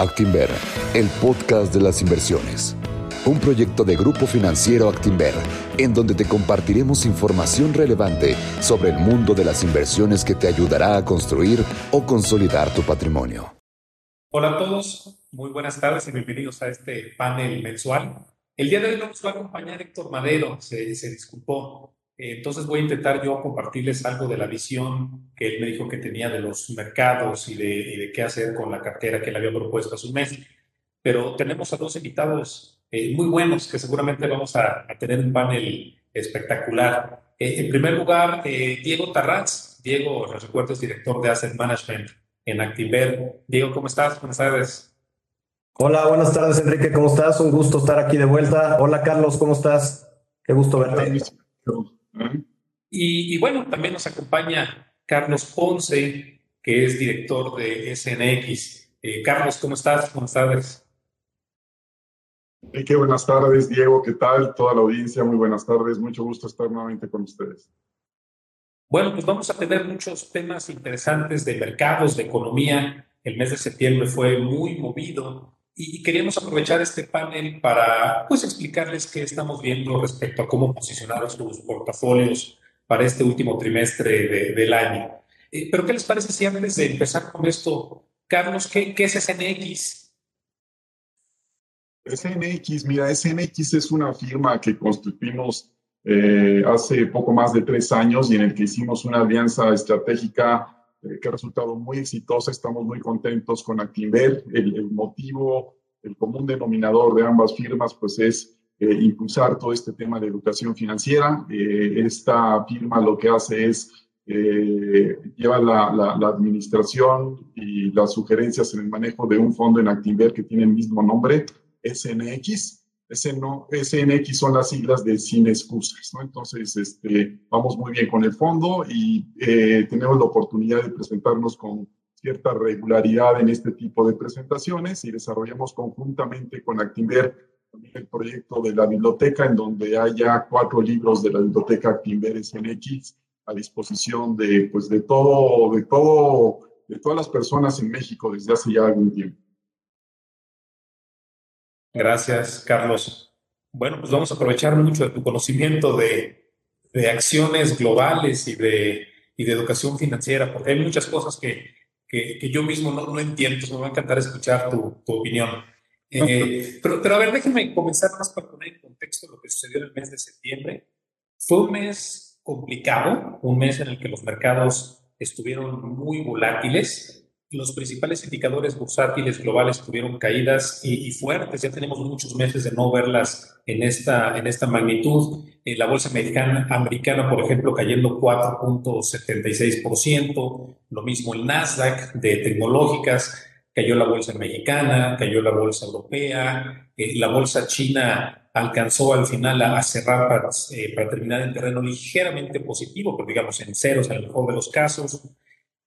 Actinver, el podcast de las inversiones. Un proyecto de Grupo Financiero Actinver, en donde te compartiremos información relevante sobre el mundo de las inversiones que te ayudará a construir o consolidar tu patrimonio. Hola a todos, muy buenas tardes y bienvenidos a este panel mensual. El día de hoy nos va a acompañar Héctor Madero, se, se disculpó entonces voy a intentar yo compartirles algo de la visión que él me dijo que tenía de los mercados y de, qué hacer con la cartera que le había propuesto a su mes. Pero tenemos a dos invitados eh, muy buenos que seguramente vamos a, tener un panel espectacular. Eh, en primer lugar, eh, Diego Tarraz. Diego, les recuerdo, es director de Asset Management en Activer. Diego, ¿cómo estás? Buenas tardes. Hola, buenas tardes, Enrique. ¿Cómo estás? Un gusto estar aquí de vuelta. Hola, Carlos, ¿cómo estás? Qué gusto verte. Y, bueno, también nos acompaña Carlos Ponce, que es director de SNX. Eh, Carlos, ¿cómo estás? Buenas tardes. qué buenas tardes, Diego, ¿qué tal? Toda la audiencia, muy buenas tardes. Mucho gusto estar nuevamente con ustedes. Bueno, pues vamos a tener muchos temas interesantes de mercados, de economía. El mes de septiembre fue muy movido y queríamos aprovechar este panel para pues, explicarles qué estamos viendo respecto a cómo posicionar sus portafolios para este último trimestre del año. Eh, pero, ¿qué les parece si antes de empezar con esto, Carlos, qué, qué es SNX? SNX, mira, SNX es una firma que constituimos eh, hace poco más de tres años y en el que hicimos una alianza estratégica eh, que ha resultado muy exitosa. Estamos muy contentos con Actinver. El, motivo, el común denominador de ambas firmas, pues es eh, impulsar todo este tema de educación financiera. Eh, esta firma lo que hace es lleva la, la, administración y las sugerencias en el manejo de un fondo en Actinver que tiene el mismo nombre, SNX. SNX son las siglas de Sin Excusas, ¿no? Entonces, este, vamos muy bien con el fondo y eh, tenemos la oportunidad de presentarnos con cierta regularidad en este tipo de presentaciones y desarrollamos conjuntamente con Actinver el proyecto de la biblioteca, en donde haya cuatro libros de la biblioteca Actinver SNX a disposición de, pues, de todo, de todo, de todas las personas en México desde hace ya algún tiempo. Gracias, Carlos. Bueno, pues vamos a aprovechar mucho de tu conocimiento de, de acciones globales y de, y de educación financiera, porque hay muchas cosas que, que, que yo mismo no, no, entiendo, me va a encantar escuchar tu, tu opinión. Eh, pero, pero a ver, déjenme comenzar más para poner en contexto lo que sucedió en el mes de septiembre. Fue un mes complicado, un mes en el que los mercados estuvieron muy volátiles los principales indicadores bursátiles globales tuvieron caídas y, fuertes. Ya tenemos muchos meses de no verlas en esta, en esta magnitud. Eh, la bolsa americana, americana, por ejemplo, cayendo 4.76%. Lo mismo el Nasdaq de tecnológicas. Cayó la bolsa mexicana, cayó la bolsa europea. Eh, la bolsa china alcanzó al final a, cerrar para, eh, para terminar en terreno ligeramente positivo, pero digamos en ceros en el mejor de los casos.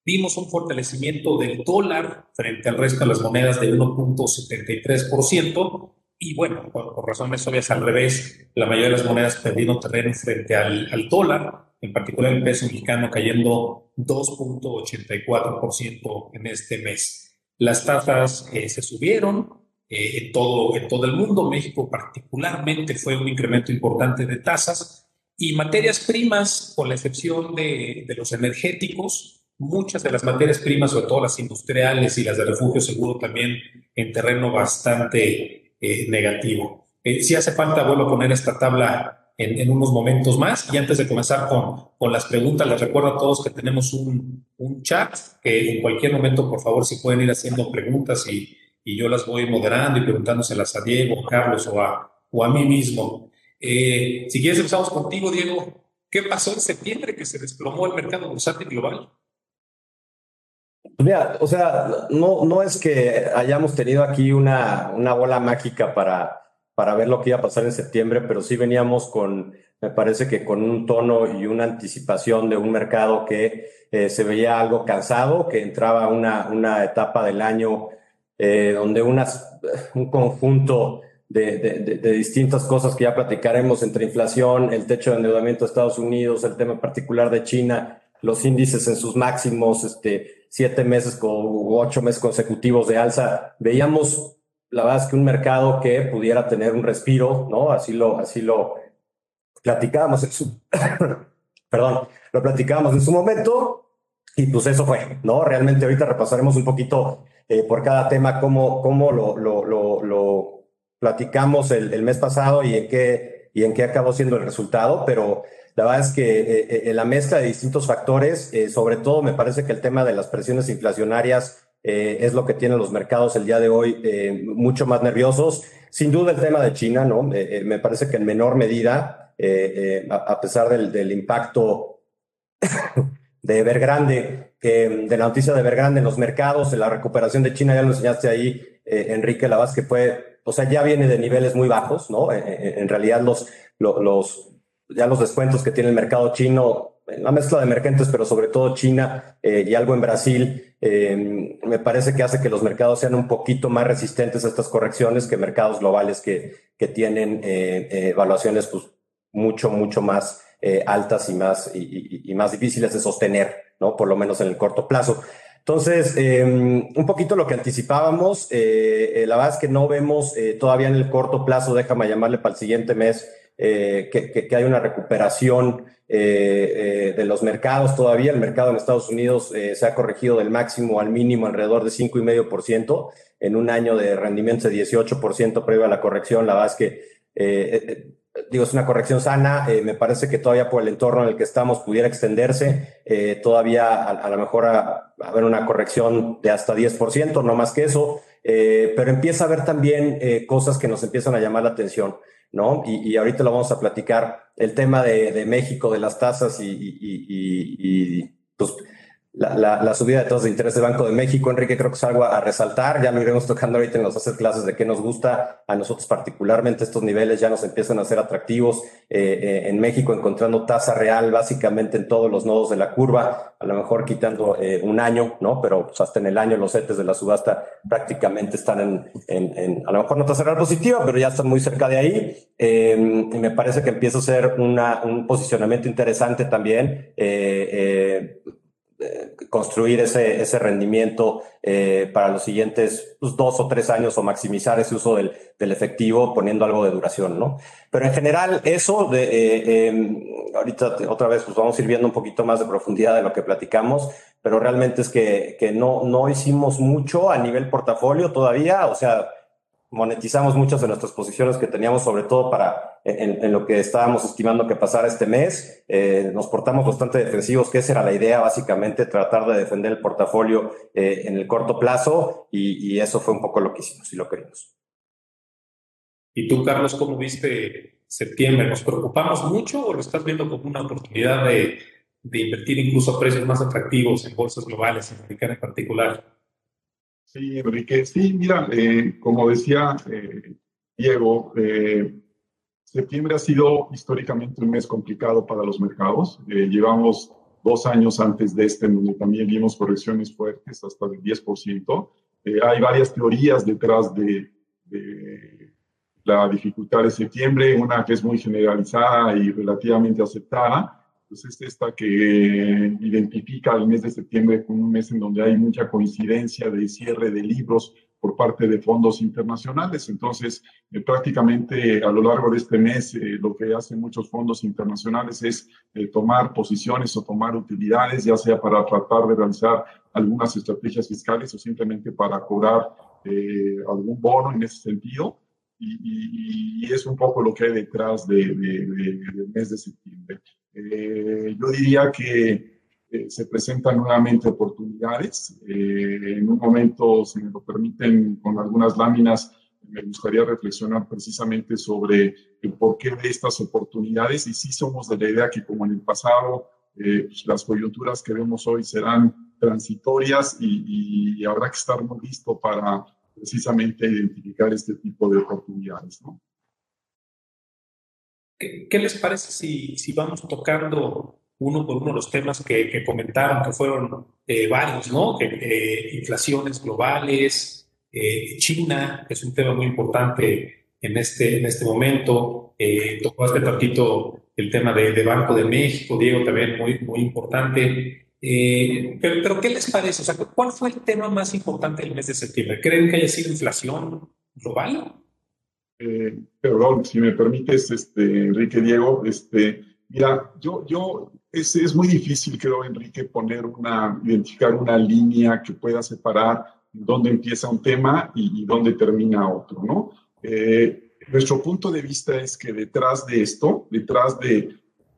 Vimos un fortalecimiento del dólar frente al resto de las monedas de 1.73%. Y bueno, por, razones obvias al revés, la mayoría de las monedas perdieron terreno frente al, al dólar, en particular el peso mexicano cayendo 2.84% en este mes. Las tasas eh, se subieron eh, en, todo, en todo el mundo. México particularmente fue un incremento importante de tasas y materias primas, con la excepción de, de los energéticos, muchas de las materias primas, sobre todo las industriales y las de refugio seguro, también en terreno bastante eh, negativo. Eh, si hace falta, vuelvo a poner esta tabla en, unos momentos más. Y antes de comenzar con, con las preguntas, les recuerdo a todos que tenemos un, un, chat, que en cualquier momento, por favor, si pueden ir haciendo preguntas y, y yo las voy moderando y preguntándoselas a Diego, a Carlos o a, o a mí mismo. Eh, si quieres, empezamos contigo, Diego. ¿Qué pasó en septiembre que se desplomó el mercado bursátil global? Mira, o sea, no, no es que hayamos tenido aquí una, una bola mágica para, para ver lo que iba a pasar en septiembre, pero sí veníamos con, me parece que con un tono y una anticipación de un mercado que eh, se veía algo cansado, que entraba una, una etapa del año eh, donde unas, un conjunto de, de, de, distintas cosas que ya platicaremos entre inflación, el techo de endeudamiento de Estados Unidos, el tema particular de China, los índices en sus máximos, este, siete meses o ocho meses consecutivos de alza, veíamos la verdad es que un mercado que pudiera tener un respiro, ¿no? Así lo, así lo platicábamos en su, perdón, lo en su momento y pues eso fue, ¿no? Realmente ahorita repasaremos un poquito eh, por cada tema cómo, cómo lo, lo, lo, platicamos el, el, mes pasado y en qué, y en qué acabó siendo el resultado, pero la verdad es que eh, eh, la mezcla de distintos factores, sobre todo me parece que el tema de las presiones inflacionarias eh, es lo que tienen los mercados el día de hoy eh, mucho más nerviosos. Sin duda el tema de China, ¿no? Eh, me parece que en menor medida, a, pesar del, del impacto de Evergrande, de la noticia de Evergrande en los mercados, de la recuperación de China, ya lo enseñaste ahí, Enrique Lavaz, que fue, o sea, ya viene de niveles muy bajos, ¿no? en realidad los, los, ya los descuentos que tiene el mercado chino la mezcla de emergentes, pero sobre todo China eh, y algo en Brasil, eh, me parece que hace que los mercados sean un poquito más resistentes a estas correcciones que mercados globales que, que tienen eh, evaluaciones pues, mucho, mucho más altas y más, y, y, más difíciles de sostener, ¿no? Por lo menos en el corto plazo. Entonces, un poquito lo que anticipábamos, la verdad es que no vemos todavía en el corto plazo, déjame llamarle para el siguiente mes, que, que, que, hay una recuperación eh, eh, de los mercados todavía. El mercado en Estados Unidos eh, se ha corregido del máximo al mínimo alrededor de 5,5% en un año de rendimiento de 18% previo a la corrección. La verdad es que, digo, es una corrección sana. me parece que todavía por el entorno en el que estamos pudiera extenderse. todavía a, lo mejor a, haber una corrección de hasta 10%, no más que eso. pero empieza a haber también cosas que nos empiezan a llamar la atención. ¿No? Y, ahorita lo vamos a platicar, el tema de, México, de las tasas y, y pues, la, subida de tasas de interés del Banco de México, Enrique, creo que es algo a, resaltar. Ya lo iremos tocando ahorita en los hacer clases de qué nos gusta. A nosotros particularmente estos niveles ya nos empiezan a ser atractivos. Eh, eh, en México encontrando tasa real básicamente en todos los nodos de la curva, a lo mejor quitando eh, un año, ¿no? Pero pues, hasta en el año los setes de la subasta prácticamente están en, en, a lo mejor no tasa real positiva, pero ya están muy cerca de ahí. y me parece que empieza a ser una, un posicionamiento interesante también. Eh, construir ese, ese rendimiento eh, para los siguientes pues, dos o tres años o maximizar ese uso del, del, efectivo poniendo algo de duración, ¿no? Pero en general eso, de, eh, em, ahorita otra vez pues vamos a ir viendo un poquito más de profundidad de lo que platicamos, pero realmente es que, que no, no hicimos mucho a nivel portafolio todavía, o sea, monetizamos muchas de nuestras posiciones que teníamos, sobre todo para en, lo que estábamos estimando que pasara este mes. Eh, nos portamos bastante defensivos, que esa era la idea, básicamente, tratar de defender el portafolio eh, en el corto plazo, y, eso fue un poco lo que hicimos y lo queríamos. ¿Y tú, Carlos, cómo viste septiembre? ¿Nos preocupamos mucho o lo estás viendo como una oportunidad de, de invertir incluso a precios más atractivos en bolsas globales, en americana en particular? Sí, Enrique. Sí, mira, eh, como decía eh, Diego, eh, septiembre ha sido históricamente un mes complicado para los mercados. llevamos dos años antes de este, donde también vimos correcciones fuertes, hasta del 10%. hay varias teorías detrás de, de, la dificultad de septiembre, una que es muy generalizada y relativamente aceptada, pues es esta que identifica el mes de septiembre como un mes en donde hay mucha coincidencia de cierre de libros por parte de fondos internacionales. Entonces, eh, prácticamente a lo largo de este mes, eh, lo que hacen muchos fondos internacionales es eh, tomar posiciones o tomar utilidades, ya sea para tratar de realizar algunas estrategias fiscales o simplemente para cobrar algún bono en ese sentido. Y, es un poco lo que hay detrás del mes de septiembre. Eh, yo diría que eh, se presentan nuevamente oportunidades. Eh, en un momento, si me lo permiten, con algunas láminas, me gustaría reflexionar precisamente sobre el porqué de estas oportunidades y si somos de la idea que como en el pasado pues, las coyunturas que vemos hoy serán transitorias y, y, habrá que estar muy listo para precisamente identificar este tipo de oportunidades. ¿no? ¿Qué, les parece si, si, vamos tocando uno por uno los temas que, que comentaron, que fueron eh, varios, ¿no? Eh, inflaciones globales, eh, China, que es un tema muy importante en este, en este momento. Eh, tocaste tantito el tema de, de, Banco de México, Diego, también muy, muy importante. Eh, pero, ¿qué les parece? O sea, ¿cuál fue el tema más importante del mes de septiembre? ¿Creen que haya sido inflación global? Eh, perdón, si me permites, este, Enrique Diego, este, mira, yo, yo, es, es muy difícil, creo, Enrique, poner una, identificar una línea que pueda separar dónde empieza un tema y, dónde termina otro, ¿no? Eh, nuestro punto de vista es que detrás de esto, detrás de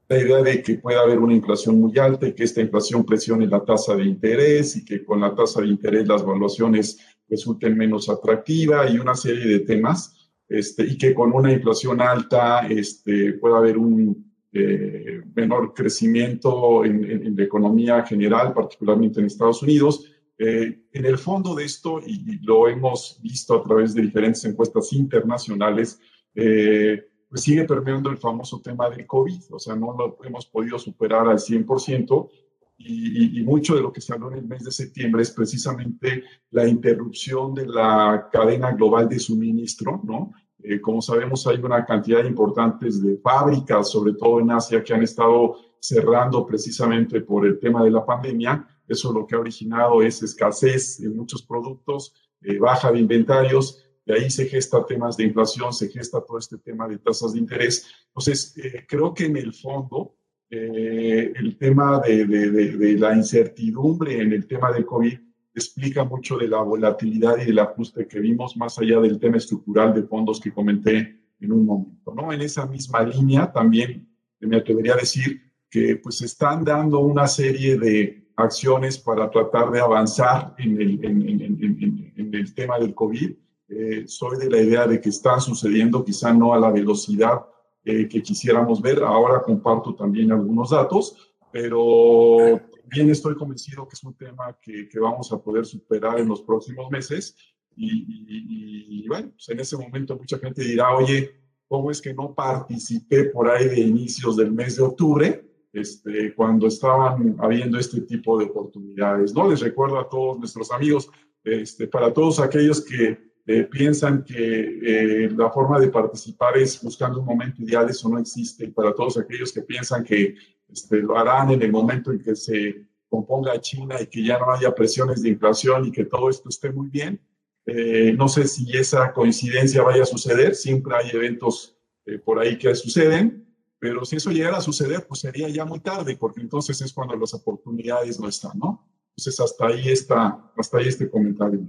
la idea de que pueda haber una inflación muy alta y que esta inflación presione la tasa de interés y que con la tasa de interés las valuaciones resulten menos atractivas y una serie de temas, este, y que con una inflación alta este, pueda haber un eh, menor crecimiento en, en, la economía general, particularmente en Estados Unidos. Eh, en el fondo de esto, y, lo hemos visto a través de diferentes encuestas internacionales, eh, pues sigue permeando el famoso tema del COVID, o sea, no lo hemos podido superar al 100%, y, mucho de lo que se habló en el mes de septiembre es precisamente la interrupción de la cadena global de suministro, ¿no? Eh, como sabemos, hay una cantidad importante de fábricas, sobre todo en Asia, que han estado cerrando precisamente por el tema de la pandemia. Eso lo que ha originado es escasez en muchos productos, eh, baja de inventarios, de ahí se gesta temas de inflación, se gesta todo este tema de tasas de interés. Entonces, eh, creo que en el fondo, eh, el tema de, de, de, la incertidumbre en el tema del COVID explica mucho de la volatilidad y del ajuste que vimos, más allá del tema estructural de fondos que comenté en un momento. ¿no? En esa misma línea también me atrevería a decir que pues están dando una serie de acciones para tratar de avanzar en el, en, en, en el tema del COVID. Eh, soy de la idea de que están sucediendo, quizá no a la velocidad eh, que quisiéramos ver. Ahora comparto también algunos datos, pero también estoy convencido que es un tema que, vamos a poder superar en los próximos meses. Y, y, bueno, pues en ese momento mucha gente dirá, oye, ¿cómo es que no participé por ahí de inicios del mes de octubre? Este, cuando estaban habiendo este tipo de oportunidades. ¿no? Les recuerdo a todos nuestros amigos, este, para todos aquellos que eh, piensan que eh, la forma de participar es buscando un momento ideal, eso no existe. Para todos aquellos que piensan que este, lo harán en el momento en que se componga China y que ya no haya presiones de inflación y que todo esto esté muy bien, eh, no sé si esa coincidencia vaya a suceder, siempre hay eventos por ahí que suceden, pero si eso llegara a suceder, pues sería ya muy tarde, porque entonces es cuando las oportunidades no están, ¿no? Entonces hasta ahí está, hasta ahí este comentario.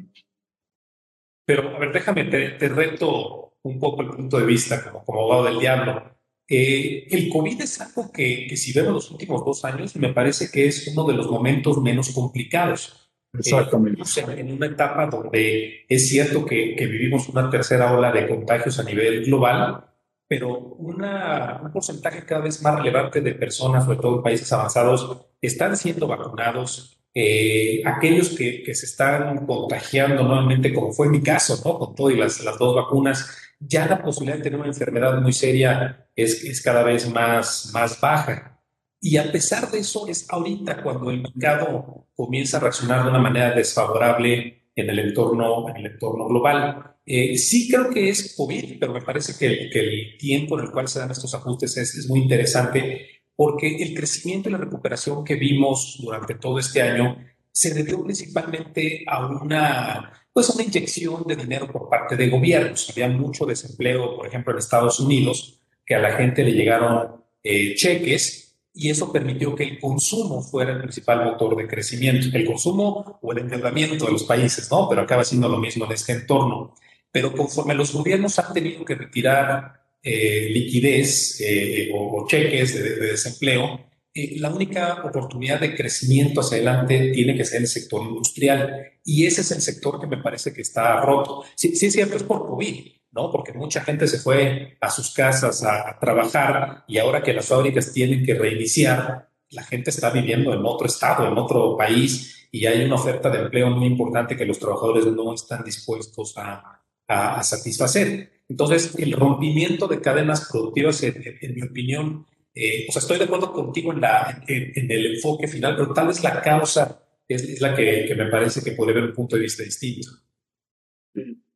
Pero, a ver, déjame, te, reto un poco el punto de vista como, como abogado del diablo. Eh, el COVID es algo que, que, si vemos los últimos dos años, me parece que es uno de los momentos menos complicados. Exactamente. Eh, en una etapa donde es cierto que, que, vivimos una tercera ola de contagios a nivel global, pero una, un porcentaje cada vez más relevante de personas, sobre todo en países avanzados, están siendo vacunados, eh, aquellos que, que, se están contagiando nuevamente, como fue mi caso, ¿no? Con todas las, las dos vacunas, ya la posibilidad de tener una enfermedad muy seria es, es cada vez más, más baja. Y a pesar de eso, es ahorita cuando el mercado comienza a reaccionar de una manera desfavorable en el entorno, en el entorno global. Eh, sí creo que es COVID, pero me parece que, que, el tiempo en el cual se dan estos ajustes es, es muy interesante porque el crecimiento y la recuperación que vimos durante todo este año se debió principalmente a una, pues una inyección de dinero por parte de gobiernos. Había mucho desempleo, por ejemplo, en Estados Unidos, que a la gente le llegaron eh, cheques y eso permitió que el consumo fuera el principal motor de crecimiento. El consumo o el endeudamiento de los países, ¿no? Pero acaba siendo lo mismo en este entorno. Pero conforme los gobiernos han tenido que retirar eh, liquidez eh, o, cheques de, desempleo, eh, la única oportunidad de crecimiento hacia adelante tiene que ser el sector industrial. Y ese es el sector que me parece que está roto. Sí, sí es cierto, es por COVID, ¿no? Porque mucha gente se fue a sus casas a, trabajar y ahora que las fábricas tienen que reiniciar, la gente está viviendo en otro estado, en otro país y hay una oferta de empleo muy importante que los trabajadores no están dispuestos a satisfacer. Entonces, el rompimiento de cadenas productivas, en, mi opinión, eh, o sea, estoy de acuerdo contigo en, la, en, el enfoque final, pero tal vez la causa es, la que, que, me parece que puede haber un punto de vista distinto.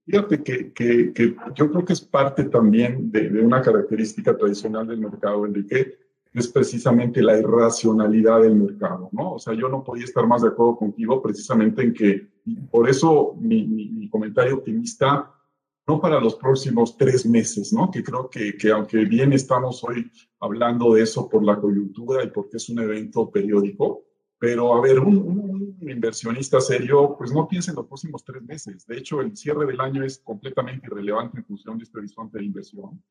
Fíjate que, que, yo creo que es parte también de, de, una característica tradicional del mercado, Enrique, es precisamente la irracionalidad del mercado, ¿no? O sea, yo no podía estar más de acuerdo contigo precisamente en que, por eso mi, mi, comentario optimista, no para los próximos tres meses, ¿no? Que creo que, que aunque bien estamos hoy hablando de eso por la coyuntura y porque es un evento periódico, pero a ver, un, un, inversionista serio, pues no piensa en los próximos tres meses. De hecho, el cierre del año es completamente irrelevante en función de este horizonte de inversión.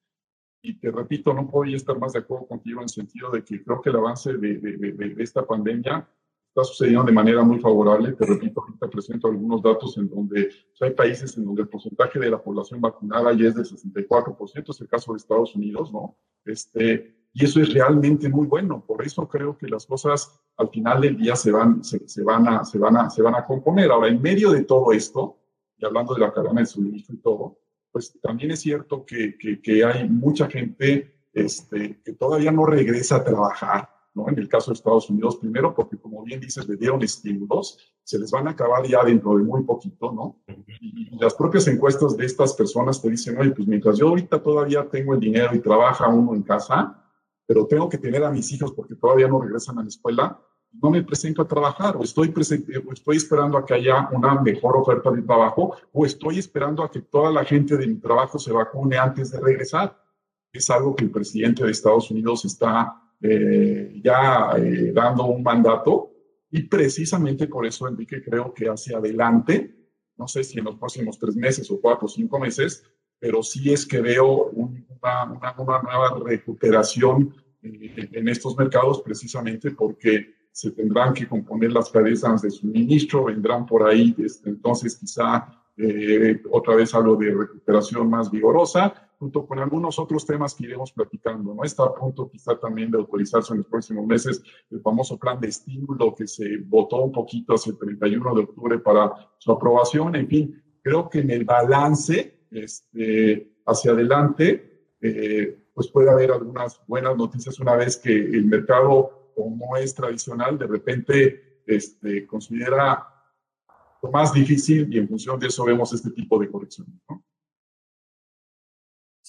Y te repito, no podía estar más de acuerdo contigo en el sentido de que creo que el avance de, de, de, esta pandemia está sucediendo de manera muy favorable. Te repito, ahorita presento algunos datos en donde hay países en donde el porcentaje de la población vacunada ya es del 64%, es el caso de Estados Unidos, ¿no? Este, y eso es realmente muy bueno. Por eso creo que las cosas al final del día se van, se, van, a, se, van, a, se van a componer. Ahora, en medio de todo esto, y hablando de la cadena de suministro y todo, pues también es cierto que, que, hay mucha gente este, que todavía no regresa a trabajar, ¿no? En el caso de Estados Unidos, primero porque, como bien dices, le dieron estímulos, se les van a acabar ya dentro de muy poquito, ¿no? Y, las propias encuestas de estas personas te dicen, oye, pues mientras yo ahorita todavía tengo el dinero y trabaja uno en casa, pero tengo que tener a mis hijos porque todavía no regresan a la escuela, no me presento a trabajar o estoy, presente, o estoy esperando a que haya una mejor oferta de trabajo o estoy esperando a que toda la gente de mi trabajo se vacune antes de regresar. Es algo que el presidente de Estados Unidos está eh, ya eh, dando un mandato. Y precisamente por eso, Enrique, creo que hacia adelante, no sé si en los próximos tres meses o cuatro o cinco meses, pero sí es que veo una, una, nueva recuperación eh, en estos mercados precisamente porque se tendrán que componer las cadenas de suministro, vendrán por ahí, este, entonces quizá otra vez algo de recuperación más vigorosa, junto con algunos otros temas que iremos platicando. ¿no? Está a punto quizá también de autorizarse en los próximos meses el famoso plan de estímulo que se votó un poquito hacia el 31 de octubre para su aprobación. En fin, creo que en el balance este, hacia adelante, eh, pues puede haber algunas buenas noticias una vez que el mercado como es tradicional, de repente este, considera lo más difícil y en función de eso vemos este tipo de correcciones. ¿no?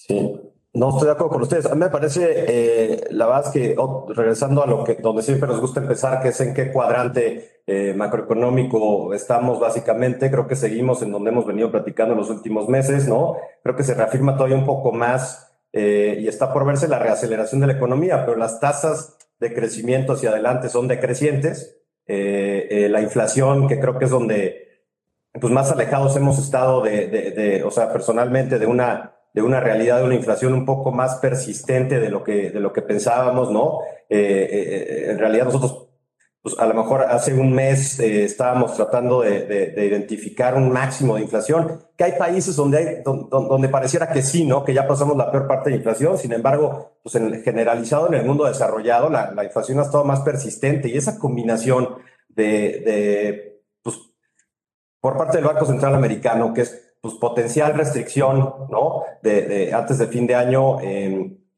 Sí, no estoy de acuerdo con ustedes. A mí me parece, eh, la verdad es que regresando a lo que donde siempre nos gusta empezar, que es en qué cuadrante eh, macroeconómico estamos básicamente, creo que seguimos en donde hemos venido platicando en los últimos meses, ¿no? Creo que se reafirma todavía un poco más eh, y está por verse la reaceleración de la economía, pero las tasas de crecimiento hacia adelante son decrecientes. La inflación, que creo que es donde pues, más alejados hemos estado de, de, o sea, personalmente de una, de una realidad de una inflación un poco más persistente de lo que, de lo que pensábamos, ¿no? Eh, en realidad nosotros pues a lo mejor hace un mes eh, estábamos tratando de, identificar un máximo de inflación, que hay países donde, hay, donde, pareciera que sí, ¿no? Que ya pasamos la peor parte de inflación, sin embargo, pues en, generalizado en el mundo desarrollado, la, la, inflación ha estado más persistente y esa combinación de, pues, por parte del Banco Central Americano, que es pues, potencial restricción, ¿no? De, antes del fin de año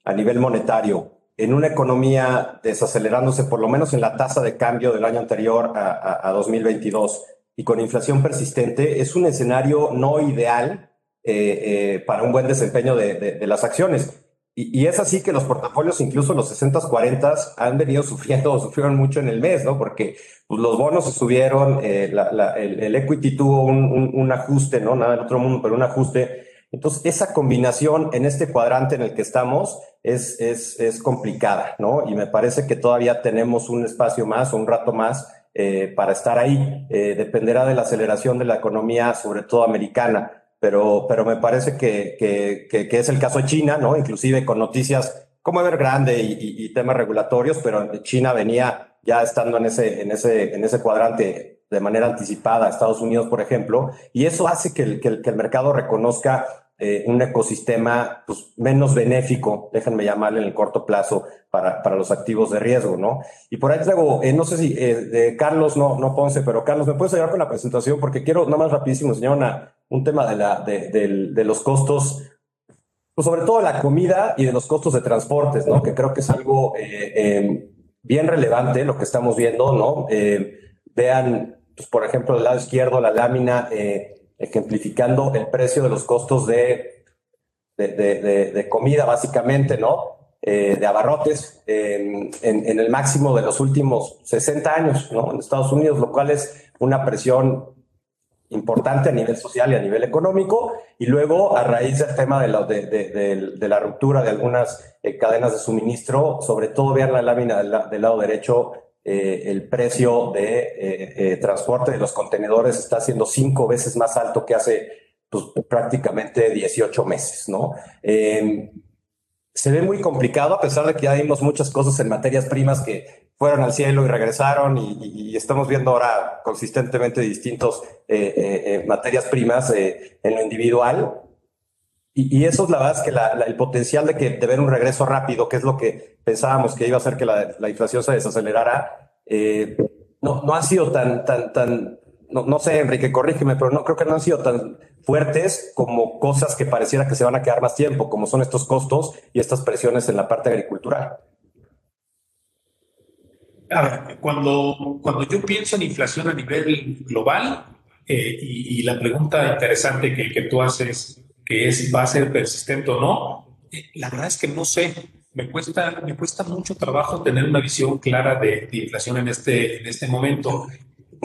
a nivel monetario, en una economía desacelerándose, por lo menos en la tasa de cambio del año anterior a, 2022 y con inflación persistente, es un escenario no ideal eh, eh, para un buen desempeño de, las acciones. Y, es así que los portafolios, incluso los 60-40, han venido sufriendo, sufrieron mucho en el mes, ¿no? Porque pues, los bonos se subieron, eh, el, equity tuvo un, ajuste, ¿no? Nada del otro mundo, pero un ajuste entonces, esa combinación en este cuadrante en el que estamos es, es, es complicada, ¿no? Y me parece que todavía tenemos un espacio más o un rato más eh, para estar ahí. Eh, dependerá de la aceleración de la economía, sobre todo americana, pero, pero me parece que, que, que, es el caso de China, ¿no? Inclusive con noticias como Evergrande y, y, temas regulatorios, pero China venía ya estando en ese, en ese, en ese cuadrante de manera anticipada, Estados Unidos, por ejemplo, y eso hace que el, que el, que el mercado reconozca eh, un ecosistema pues, menos benéfico, déjenme llamarle en el corto plazo, para, para los activos de riesgo, ¿no? Y por ahí traigo, eh, no sé si eh, de Carlos, no, no Ponce, pero Carlos, ¿me puedes ayudar con la presentación? Porque quiero, nada más rapidísimo, una, un tema de, la, de, de, los costos, pues sobre todo la comida y de los costos de transportes, ¿no? Que creo que es algo em, bien relevante lo que estamos viendo, ¿no? vean, pues, por ejemplo, del lado izquierdo, la lámina ejemplificando el precio de los costos de, de, comida, básicamente, ¿no? eh, de abarrotes en, en, el máximo de los últimos 60 años ¿no? en Estados Unidos, lo cual es una presión importante a nivel social y a nivel económico. Y luego, a raíz del tema de la, de, la ruptura de algunas eh, cadenas de suministro, sobre todo ver la lámina del lado derecho, eh, el precio de transporte de los contenedores está siendo cinco veces más alto que hace pues, prácticamente 18 meses, ¿no? se ve muy complicado, a pesar de que ya vimos muchas cosas en materias primas que fueron al cielo y regresaron y, estamos viendo ahora consistentemente distintos eh, eh, eh, materias primas en lo individual. Y, eso es la verdad es que el potencial de, que, de ver un regreso rápido, que es lo que pensábamos que iba a hacer que la, la inflación se desacelerara, no, no ha sido tan, tan, tan, no, sé, Enrique, corrígeme, pero no creo que no han sido tan fuertes como cosas que pareciera que se van a quedar más tiempo, como son estos costos y estas presiones en la parte agricultural. A ver, cuando, cuando yo pienso en inflación a nivel global, eh, y, la pregunta interesante que tú haces, que es, ¿va a ser persistente o no? Eh, la verdad es que no sé. Me cuesta, me cuesta mucho trabajo tener una visión clara de, de inflación en este, en este momento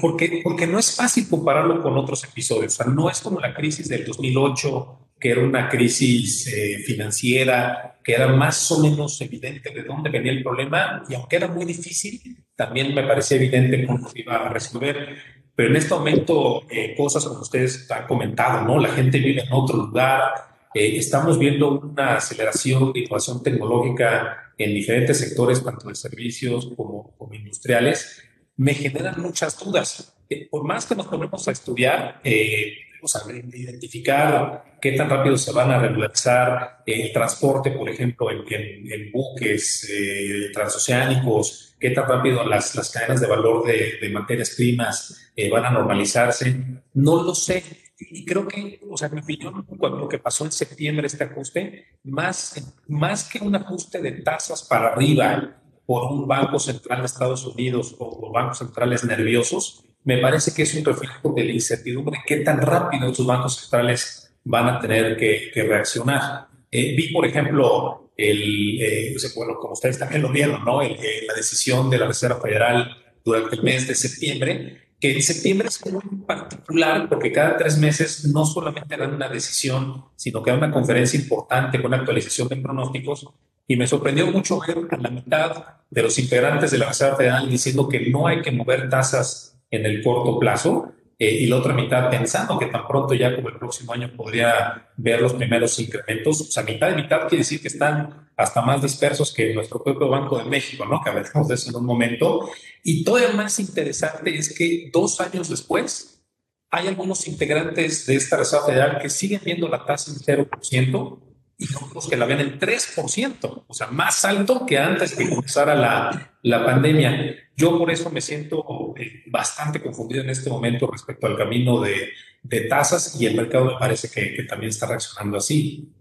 porque, porque no es fácil compararlo con otros episodios. O sea, no es como la crisis del 2008, que era una crisis eh, financiera, que era más o menos evidente de dónde venía el problema, y aunque era muy difícil, también me parecía evidente cómo se iba a resolver. Pero en este momento, eh, cosas como ustedes han comentado, ¿no? La gente vive en otro lugar, eh, estamos viendo una aceleración de innovación tecnológica en diferentes sectores, tanto de servicios como, como industriales, me generan muchas dudas. Eh, por más que nos ponemos a estudiar, eh, o sea, identificar qué tan rápido se van a regularizar el transporte, por ejemplo, en, en, buques eh, transoceánicos, qué tan rápido las, las cadenas de valor de, de materias primas eh, van a normalizarse, no lo sé. Y creo que, o sea, en mi opinión, cuando lo que pasó en septiembre, este ajuste, más, más que un ajuste de tasas para arriba, por un banco central de Estados Unidos o, bancos centrales nerviosos, me parece que es un reflejo de la incertidumbre qué tan rápido estos bancos centrales van a tener que, reaccionar. Eh, vi, por ejemplo, el, eh, bueno, como ustedes también lo vieron, ¿no? Eh, la decisión de la Reserva Federal durante el mes de septiembre, que en septiembre es muy particular porque cada tres meses no solamente dan una decisión, sino que dan una conferencia importante con actualización de pronósticos y me sorprendió mucho ver a la mitad de los integrantes de la Reserva Federal diciendo que no hay que mover tasas en el corto plazo eh, y la otra mitad pensando que tan pronto ya como el próximo año podría ver los primeros incrementos. O sea, mitad y mitad quiere decir que están hasta más dispersos que nuestro propio Banco de México, ¿no? Que hablaremos de eso en un momento. Y todavía más interesante es que dos años después hay algunos integrantes de esta Reserva Federal que siguen viendo la tasa en 0%, y otros que la ven en 3%, o sea, más alto que antes que comenzara la, la pandemia. Yo por eso me siento eh, bastante confundido en este momento respecto al camino de, de tasas y el mercado me parece que, también está reaccionando así.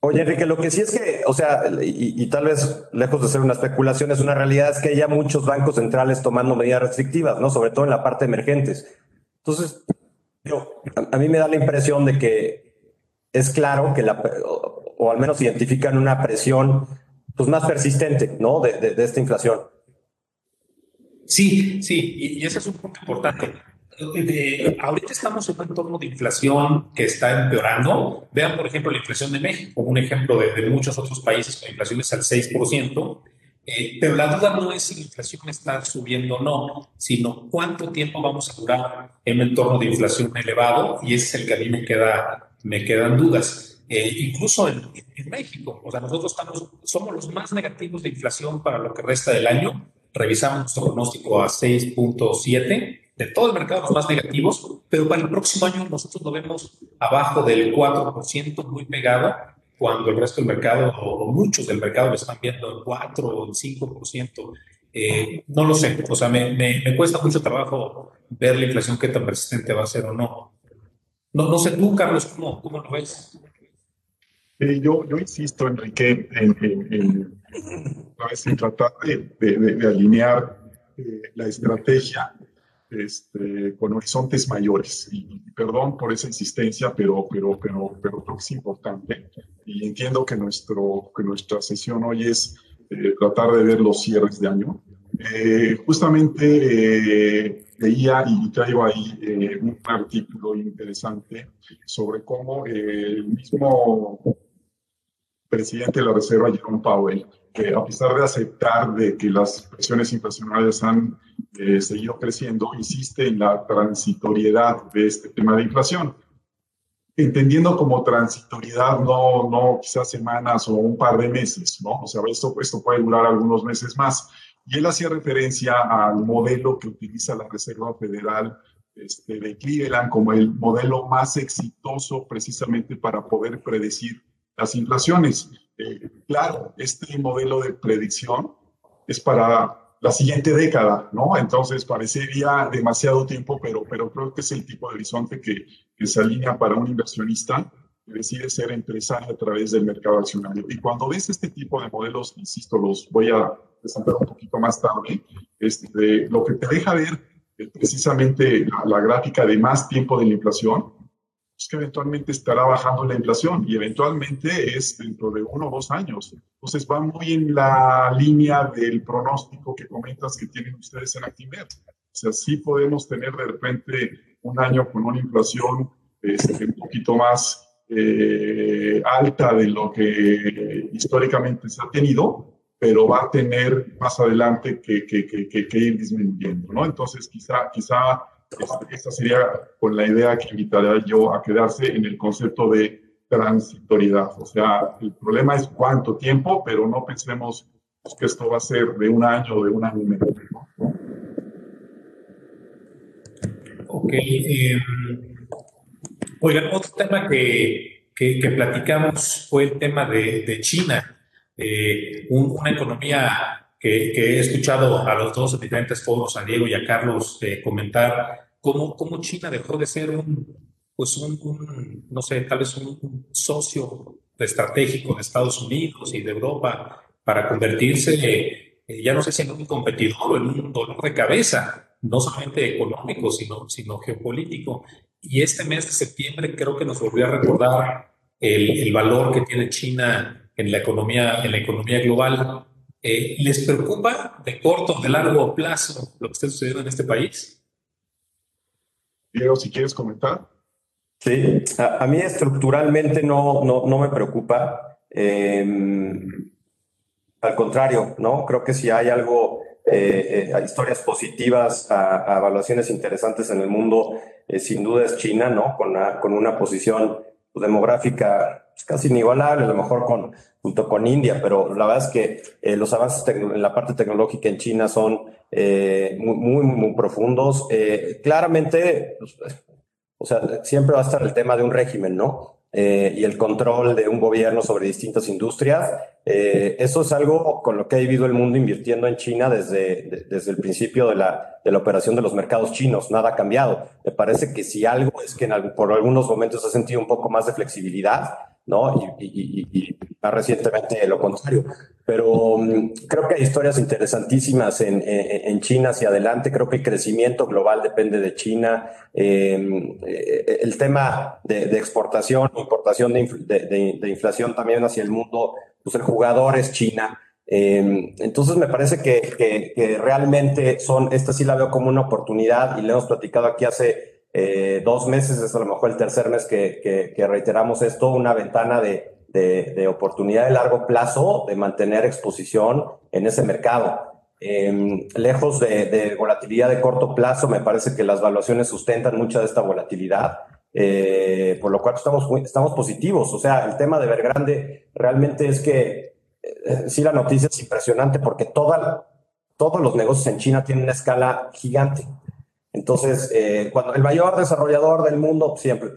Oye, Enrique, lo que sí es que, o sea, y, tal vez lejos de ser una especulación, es una realidad, es que hay ya muchos bancos centrales tomando medidas restrictivas, ¿no? Sobre todo en la parte emergentes. Entonces, yo, a mí me da la impresión de que es claro que la, o, al menos identifican una presión pues, más persistente, ¿no? De, de, esta inflación. Sí, sí, y, ese es un punto importante. ahorita estamos en un entorno de inflación que está empeorando. Vean, por ejemplo, la inflación de México, un ejemplo de, de muchos otros países con inflaciones al 6%. Eh, pero la duda no es si la inflación está subiendo o no, sino cuánto tiempo vamos a durar en un entorno de inflación elevado y ese es el que a mí me queda me quedan dudas. Eh, incluso en, México, o sea, nosotros estamos, somos los más negativos de inflación para lo que resta del año. Revisamos nuestro pronóstico a 6.7 de todo el mercado, los más negativos, pero para el próximo año nosotros lo vemos abajo del 4%, muy pegado, cuando el resto del mercado, o, muchos del mercado, lo están viendo en 4 o en 5%. Eh, no lo sé, o sea, me, me, me, cuesta mucho trabajo ver la inflación qué tan persistente va a ser o no. No, no sé tú, Carlos, ¿cómo, cómo lo ves? Eh, yo, yo insisto, Enrique, en, en, en, en tratar de, de, de alinear eh, la estrategia este, con horizontes mayores. Y, perdón por esa insistencia, pero, pero, pero, pero creo que es importante. Y entiendo que, nuestro, que nuestra sesión hoy es eh, tratar de ver los cierres de año. Eh, justamente eh, leía y traigo ahí un artículo interesante sobre cómo el mismo presidente de la Reserva, Jerome Powell, que a pesar de aceptar de que las presiones inflacionarias han eh, seguido creciendo, insiste en la transitoriedad de este tema de inflación. Entendiendo como transitoriedad no, no quizás semanas o un par de meses, ¿no? O sea, esto, esto puede durar algunos meses más. Y él hacía referencia al modelo que utiliza la Reserva Federal este, de Cleveland como el modelo más exitoso precisamente para poder predecir las inflaciones. Eh, claro, este modelo de predicción es para la siguiente década, ¿no? Entonces parecería demasiado tiempo, pero, pero creo que es el tipo de horizonte que, que se alinea para un inversionista que decide ser empresario a través del mercado accionario. Y cuando ves este tipo de modelos, insisto, los voy a presentar un poquito más tarde, este, lo que te deja ver es precisamente la, la gráfica de más tiempo de la inflación, es que eventualmente estará bajando la inflación y eventualmente es dentro de uno o dos años. Entonces va muy en la línea del pronóstico que comentas que tienen ustedes en Actimer. O sea, sí podemos tener de repente un año con una inflación este, un poquito más eh, alta de lo que históricamente se ha tenido, pero va a tener más adelante que, que, que, que ir disminuyendo, ¿no? Entonces quizá, quizá esta sería con la idea que invitaría yo a quedarse en el concepto de transitoriedad. O sea, el problema es cuánto tiempo, pero no pensemos que esto va a ser de un año o de un año y medio. Ok. Eh, otro tema que, que, platicamos fue el tema de, de China, eh, una economía que, he escuchado a los dos diferentes foros, a Diego y a Carlos, eh, comentar cómo, cómo, China dejó de ser un, pues un, no sé, tal vez un, socio estratégico de Estados Unidos y de Europa para convertirse, eh, ya no sé si en un competidor o en un dolor de cabeza, no solamente económico, sino, sino geopolítico. Y este mes de septiembre creo que nos volvió a recordar el, el valor que tiene China en la economía, en la economía global eh, ¿Les preocupa de corto o de largo plazo lo que está sucediendo en este país? Diego, si quieres comentar. Sí, a, mí estructuralmente no, no, no me preocupa. Em, al contrario, ¿no? Creo que si hay algo, eh, eh historias positivas, a, evaluaciones interesantes en el mundo, eh, sin duda es China, ¿no? Con una, con una posición demográfica pues, casi inigualable, a lo mejor con, junto con India, pero la verdad es que eh, los avances en la parte tecnológica en China son eh, muy, muy, muy, profundos. Eh, claramente, pues, o sea, siempre va a estar el tema de un régimen, ¿no? y el control de un gobierno sobre distintas industrias. eso es algo con lo que ha vivido el mundo invirtiendo en China desde, desde el principio de la, de la operación de los mercados chinos. Nada ha cambiado. Me parece que si algo es que en, por algunos momentos ha sentido un poco más de flexibilidad, ¿no? Y, más recientemente lo contrario. Pero mm, creo que hay historias interesantísimas en, en, China hacia adelante. Creo que el crecimiento global depende de China. Em, eh, el tema de, exportación, importación de, de, inflación también hacia el mundo, pues el jugador es China. Em, entonces me parece que, que, realmente son, esta sí la veo como una oportunidad y le hemos platicado aquí hace eh, dos meses, es a lo mejor el tercer mes que, que, reiteramos esto, una ventana de, de, oportunidad de largo plazo de mantener exposición en ese mercado. Em, lejos de, volatilidad de corto plazo, me parece que las valuaciones sustentan mucha de esta volatilidad, eh, por lo cual estamos, estamos positivos. O sea, el tema de Vergrande realmente es que eh, sí la noticia es impresionante porque toda, todos los negocios en China tienen una escala gigante. Entonces, eh, cuando el mayor desarrollador del mundo, siempre,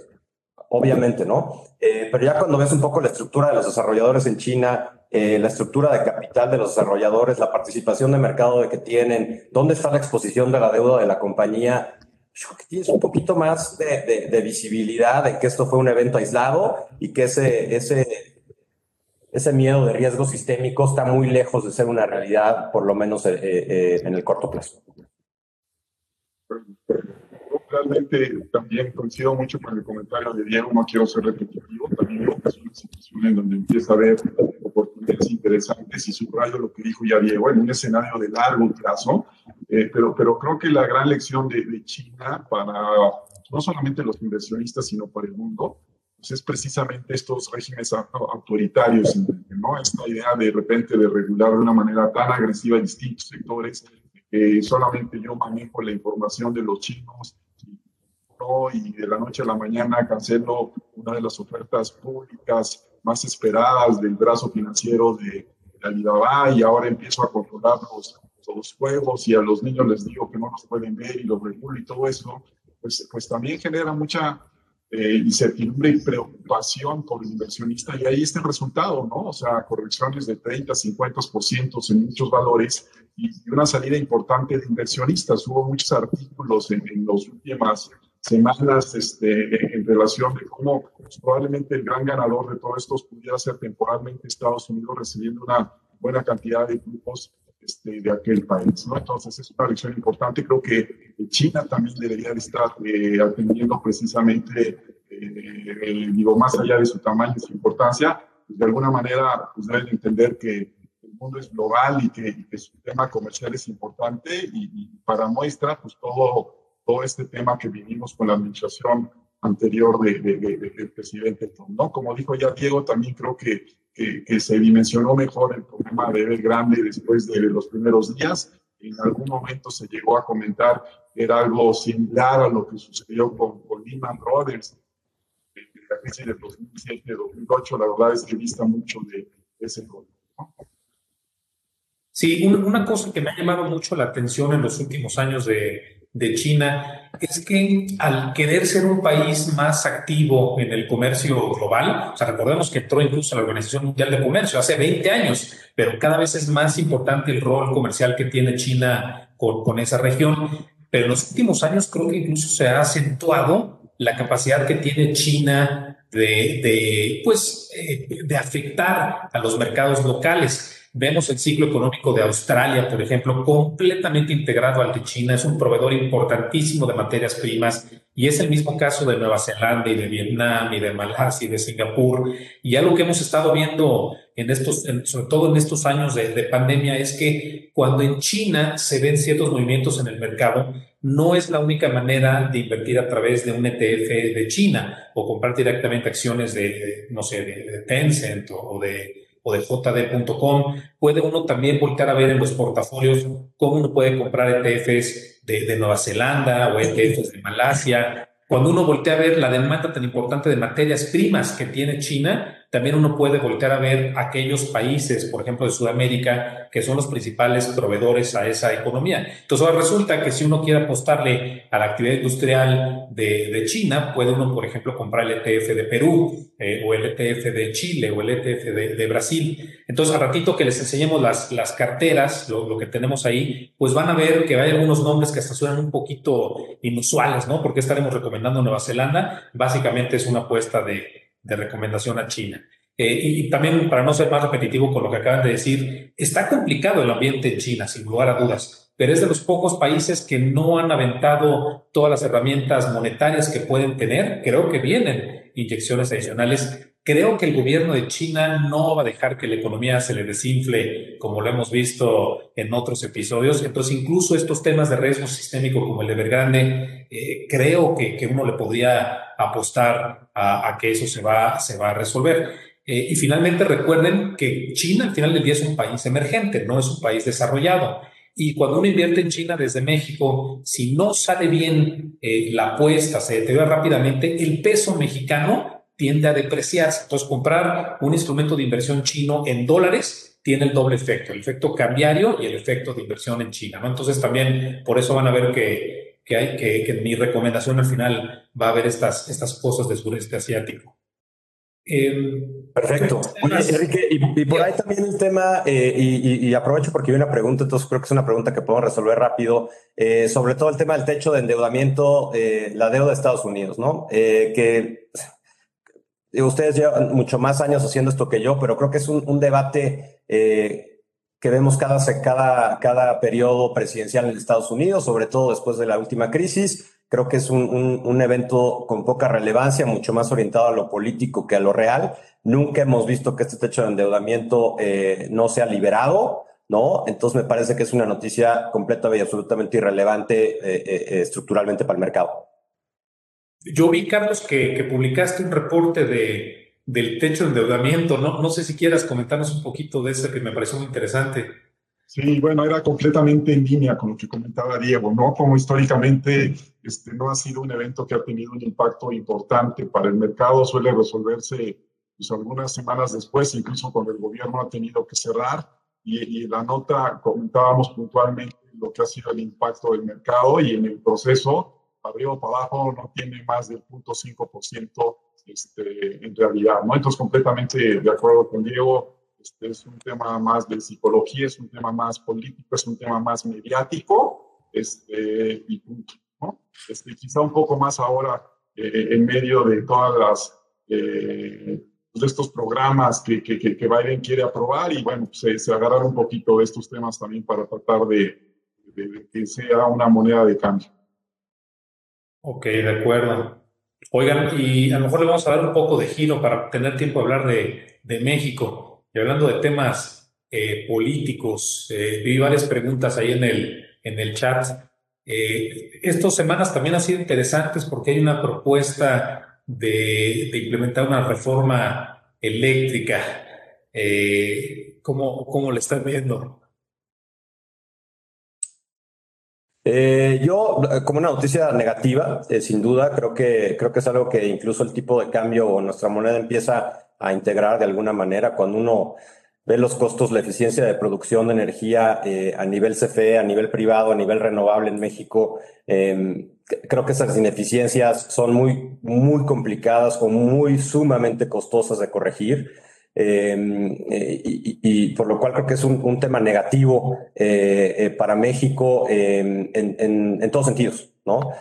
obviamente, ¿no? Eh, pero ya cuando ves un poco la estructura de los desarrolladores en China, eh, la estructura de capital de los desarrolladores, la participación de mercado de que tienen, dónde está la exposición de la deuda de la compañía, yo creo que tienes un poquito más de, visibilidad de que esto fue un evento aislado y que ese, ese, ese miedo de riesgo sistémico está muy lejos de ser una realidad, por lo menos en el corto plazo. Realmente también coincido mucho con el comentario de Diego, no quiero ser repetitivo, también creo que es una situación en donde empieza a haber oportunidades interesantes y subrayo lo que dijo ya Diego, en un escenario de largo plazo, eh, pero, pero creo que la gran lección de, de China para no solamente los inversionistas, sino para el mundo, pues es precisamente estos regímenes autoritarios, ¿no? Esta idea de, repente de regular de una manera tan agresiva distintos sectores, que solamente yo manejo la información de los chinos y de la noche a la mañana cancelo una de las ofertas públicas más esperadas del brazo financiero de, Alibaba y ahora empiezo a controlar los, los juegos y a los niños les digo que no los pueden ver y los regulo y todo eso, pues, pues también genera mucha eh, incertidumbre y preocupación por el inversionista y ahí está el resultado, ¿no? O sea, correcciones de 30, 50% en muchos valores y, una salida importante de inversionistas. Hubo muchos artículos en, en las últimas semanas este, en relación de cómo pues, probablemente el gran ganador de todos estos pudiera ser temporalmente Estados Unidos recibiendo una buena cantidad de grupos este, de aquel país. ¿no? Entonces es una lección importante. Creo que China también debería de estar eh, atendiendo precisamente, eh, digo, más allá de su tamaño y su importancia, pues, de alguna manera pues deben entender que el mundo es global y que, que su tema comercial es importante y, y, para muestra, pues todo, todo este tema que vivimos con la administración anterior del de, de, presidente Trump, ¿no? Como dijo ya Diego, también creo que, que, se dimensionó mejor el problema de Grande después de los primeros días. En algún momento se llegó a comentar que era algo similar a lo que sucedió con, con Lehman Brothers, en la crisis de 2007-2008. La verdad es que vista mucho de, ese problema. Sí, una cosa que me ha llamado mucho la atención en los últimos años de, de China es que al querer ser un país más activo en el comercio global, o sea, recordemos que entró incluso a la Organización Mundial de Comercio hace 20 años, pero cada vez es más importante el rol comercial que tiene China con, esa región. Pero en los últimos años creo que incluso se ha acentuado la capacidad que tiene China de pues, eh, de afectar a los mercados locales. Vemos el ciclo económico de Australia, por ejemplo, completamente integrado al de China. Es un proveedor importantísimo de materias primas y es el mismo caso de Nueva Zelanda y de Vietnam y de Malasia y de Singapur. Y algo que hemos estado viendo en estos, sobre todo en estos años de, de pandemia, es que cuando en China se ven ciertos movimientos en el mercado, no es la única manera de invertir a través de un ETF de China o comprar directamente acciones de, no sé, de, de Tencent o de o de jd.com, puede uno también volver a ver en los portafolios cómo uno puede comprar ETFs de, de Nueva Zelanda o ETFs de Malasia. Cuando uno voltea a ver la demanda tan importante de materias primas que tiene China, también uno puede voltear a ver aquellos países, por ejemplo, de Sudamérica, que son los principales proveedores a esa economía. Entonces, ahora resulta que si uno quiere apostarle a la actividad industrial de, de China, puede uno, por ejemplo, comprar el ETF de Perú, eh, o el ETF de Chile, o el ETF de, Brasil. Entonces, al ratito que les enseñemos las, las carteras, lo, lo, que tenemos ahí, pues van a ver que hay algunos nombres que hasta suenan un poquito inusuales, ¿no? Porque estaremos recomendando Nueva Zelanda. Básicamente es una apuesta de de recomendación a China. Eh, y, también, para no ser más repetitivo con lo que acaban de decir, está complicado el ambiente en China, sin lugar a dudas, pero es de los pocos países que no han aventado todas las herramientas monetarias que pueden tener. Creo que vienen inyecciones adicionales. Creo que el gobierno de China no va a dejar que la economía se le desinfle, como lo hemos visto en otros episodios. Entonces, incluso estos temas de riesgo sistémico como el de Evergrande, eh, creo que, que uno le podría apostar a, a, que eso se va, se va a resolver. Eh, y finalmente recuerden que China al final del día es un país emergente, no es un país desarrollado. Y cuando uno invierte en China desde México, si no sale bien eh, la apuesta, se deteriora rápidamente, el peso mexicano tiende a depreciarse. Entonces, comprar un instrumento de inversión chino en dólares tiene el doble efecto, el efecto cambiario y el efecto de inversión en China. ¿no? Entonces, también por eso van a ver que que, hay, que, que mi recomendación al final va a haber estas, estas cosas del sureste asiático. Eh, Perfecto. Oye, Enrique, y, y, por ahí también el tema, eh, y, y, aprovecho porque vi una pregunta, entonces creo que es una pregunta que podemos resolver rápido, eh, sobre todo el tema del techo de endeudamiento, eh, la deuda de Estados Unidos, ¿no? Que ustedes llevan mucho más años haciendo esto que yo, pero creo que es un, debate que vemos cada, cada, cada periodo presidencial en Estados Unidos, sobre todo después de la última crisis. Creo que es un, un, evento con poca relevancia, mucho más orientado a lo político que a lo real. Nunca hemos visto que este techo de endeudamiento eh, no sea liberado, ¿no? Entonces me parece que es una noticia completamente y absolutamente irrelevante eh, eh, estructuralmente para el mercado. Yo vi, Carlos, que, que publicaste un reporte de, del techo de endeudamiento. No, no sé si quieras comentarnos un poquito de eso que me pareció muy interesante. Sí, bueno, era completamente en línea con lo que comentaba Diego, ¿no? Como históricamente este, no ha sido un evento que ha tenido un impacto importante para el mercado, suele resolverse pues, algunas semanas después, incluso cuando el gobierno ha tenido que cerrar. Y, y la nota comentábamos puntualmente lo que ha sido el impacto del mercado y en el proceso, arriba o para abajo, no tiene más del 0.5% este, en realidad, ¿no? Entonces, completamente de acuerdo con Diego, este es un tema más de psicología, es un tema más político, es un tema más mediático, este, y ¿no? Este, quizá un poco más ahora eh, en medio de todas las, eh, de estos programas que, que, que, Biden quiere aprobar y bueno, se, se agarrar un poquito de estos temas también para tratar de, de, de que sea una moneda de cambio. Ok, de acuerdo. Oigan, y a lo mejor le vamos a dar un poco de giro para tener tiempo de hablar de, de México. Y hablando de temas eh, políticos, eh, vi varias preguntas ahí en el, en el chat. Eh, estas semanas también han sido interesantes porque hay una propuesta de, de implementar una reforma eléctrica. ¿cómo, ¿Cómo le están viendo? Eh, yo, eh, como una noticia negativa, eh, sin duda, creo que, creo que es algo que incluso el tipo de cambio o nuestra moneda empieza a integrar de alguna manera cuando uno ve los costos, la eficiencia de producción de energía a nivel CFE, a nivel privado, a nivel renovable en México. Em, creo que esas ineficiencias son muy, muy complicadas o muy sumamente costosas de corregir. Em, eh, y, por lo cual creo que es un, tema negativo eh, eh, para México em, en, todos sentidos, ¿no?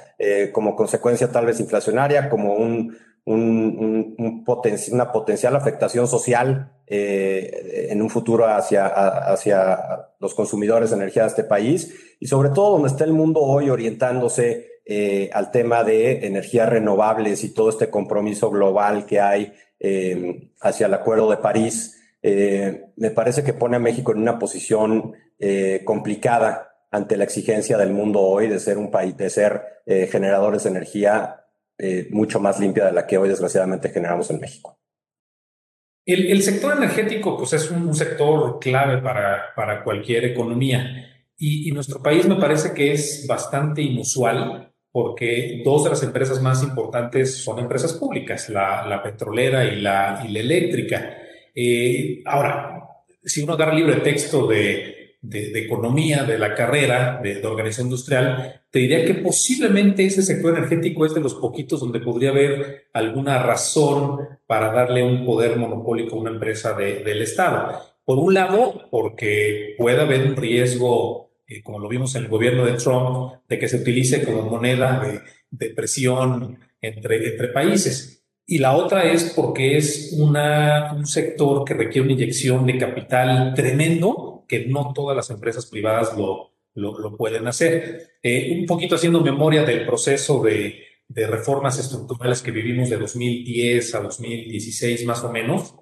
como consecuencia tal vez inflacionaria, como un, una potencial afectación social en un futuro hacia, hacia los consumidores de energía de este país y sobre todo donde está el mundo hoy orientándose al tema de energías renovables y todo este compromiso global que hay eh, hacia el Acuerdo de París, eh, me parece que pone a México en una posición eh, complicada ante la exigencia del mundo hoy de ser un país, de ser generadores de energía mucho más limpia de la que hoy desgraciadamente generamos en México. El, sector energético pues es un, sector clave para, para cualquier economía y, nuestro país me parece que es bastante inusual porque dos de las empresas más importantes son empresas públicas, la, petrolera y la, y la eléctrica. Eh, ahora, si uno agarra el libro de texto de, de, economía de la carrera de, de, organización industrial, te diría que posiblemente ese sector energético es de los poquitos donde podría haber alguna razón para darle un poder monopólico a una empresa del Estado. Por un lado, porque puede haber un riesgo eh, como lo vimos en el gobierno de Trump, de que se utilice como moneda de, presión entre, entre países. Y la otra es porque es una, un sector que requiere una inyección de capital tremendo, que no todas las empresas privadas lo, lo, pueden hacer. Eh, un poquito haciendo memoria del proceso de, de reformas estructurales que vivimos de 2010 a 2016 más o menos,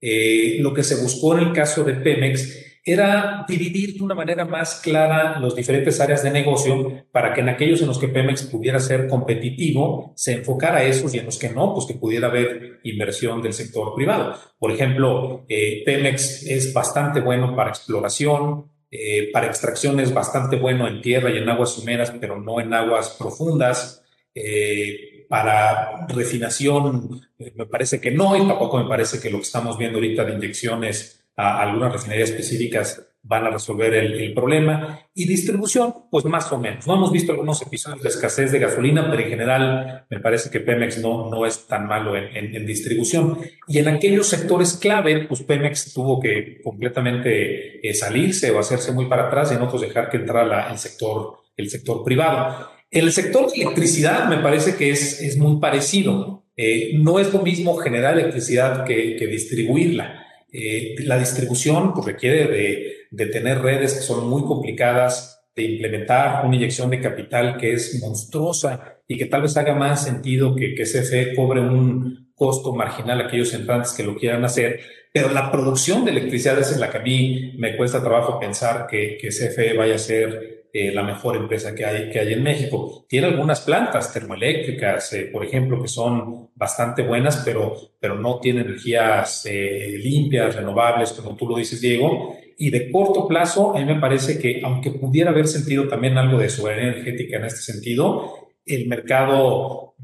eh, lo que se buscó en el caso de Pemex era dividir de una manera más clara los diferentes áreas de negocio para que en aquellos en los que Pemex pudiera ser competitivo, se enfocara a esos y en los que no, pues que pudiera haber inversión del sector privado. Por ejemplo, eh, Pemex es bastante bueno para exploración, eh, para extracción es bastante bueno en tierra y en aguas humeras, pero no en aguas profundas. Eh, para refinación, me parece que no, y tampoco me parece que lo que estamos viendo ahorita de inyecciones a algunas refinerías específicas van a resolver el, problema. Y distribución, pues más o menos. No hemos visto algunos episodios de escasez de gasolina, pero en general me parece que Pemex no, no es tan malo en, en, distribución. Y en aquellos sectores clave, pues Pemex tuvo que completamente eh, salirse o hacerse muy para atrás y en otros dejar que entrara el, sector, el sector privado. El sector de electricidad me parece que es, es muy parecido. Eh, no es lo mismo generar electricidad que, que distribuirla. Eh, la distribución pues, requiere de, tener redes que son muy complicadas, de implementar una inyección de capital que es monstruosa y que tal vez haga más sentido que, que CFE cobre un costo marginal a aquellos entrantes que lo quieran hacer, pero la producción de electricidad es la que a mí me cuesta trabajo pensar que, que CFE vaya a ser eh, la mejor empresa que hay, que hay en México. Tiene algunas plantas termoeléctricas, eh, por ejemplo, que son bastante buenas, pero, pero no tiene energías eh, limpias, renovables, como tú lo dices, Diego. Y de corto plazo, a mí me parece que, aunque pudiera haber sentido también algo de soberanía energética en este sentido, el mercado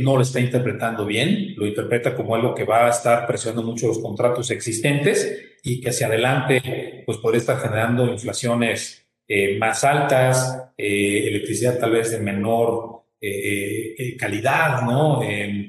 no lo está interpretando bien, lo interpreta como algo que va a estar presionando mucho los contratos existentes y que hacia adelante pues podría estar generando inflaciones eh, más altas, eh, electricidad tal vez de menor eh, calidad, ¿no? Em,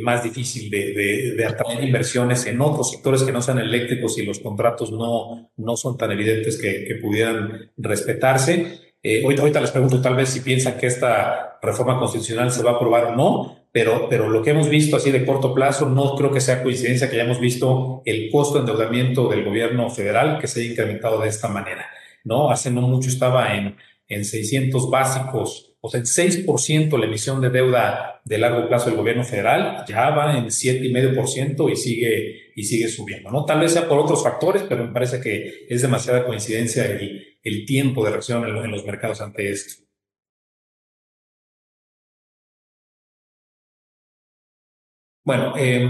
más difícil de, atraer inversiones en otros sectores que no sean eléctricos y los contratos no, no son tan evidentes que, pudieran respetarse. ahorita, ahorita, les pregunto tal vez si piensan que esta reforma constitucional se va a aprobar o no, pero, pero lo que hemos visto así de corto plazo no creo que sea coincidencia que hayamos visto el costo de endeudamiento del gobierno federal que se ha incrementado de esta manera. ¿No? Hace no mucho estaba en, en 600 básicos, o sea, en 6% la emisión de deuda de largo plazo del gobierno federal, ya va en 7,5% y sigue, y sigue subiendo, ¿no? Tal vez sea por otros factores, pero me parece que es demasiada coincidencia el, el tiempo de reacción en, los mercados ante esto. Bueno, eh,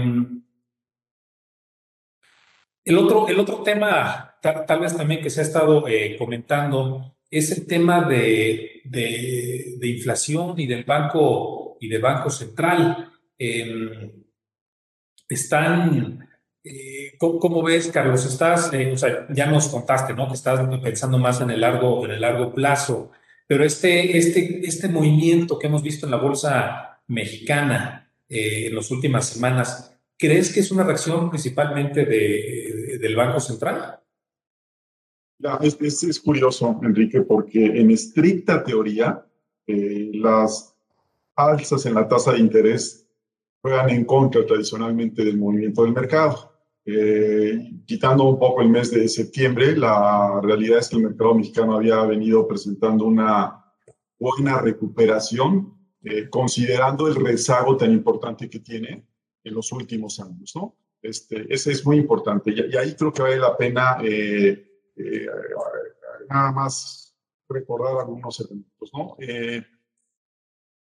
el otro, el otro tema, tal, vez también que se ha estado eh, comentando, es el tema de, de, inflación y del banco y banco central. Em, están, eh, ¿cómo, ves, Carlos? Estás, eh, ya nos contaste, ¿no? Que estás pensando más en el largo, en el largo plazo, pero este, este, este movimiento que hemos visto en la bolsa mexicana en las últimas semanas, ¿crees que es una reacción principalmente de, del Banco Central. Es, es, curioso, Enrique, porque en estricta teoría, eh, las alzas en la tasa de interés juegan en contra tradicionalmente del movimiento del mercado. Eh, quitando un poco el mes de septiembre, la realidad es que el mercado mexicano había venido presentando una buena recuperación, eh, considerando el rezago tan importante que tiene en los últimos años, ¿no? Este, ese es muy importante. Y, ahí creo que vale la pena eh, eh, nada más recordar algunos elementos. ¿no? Eh,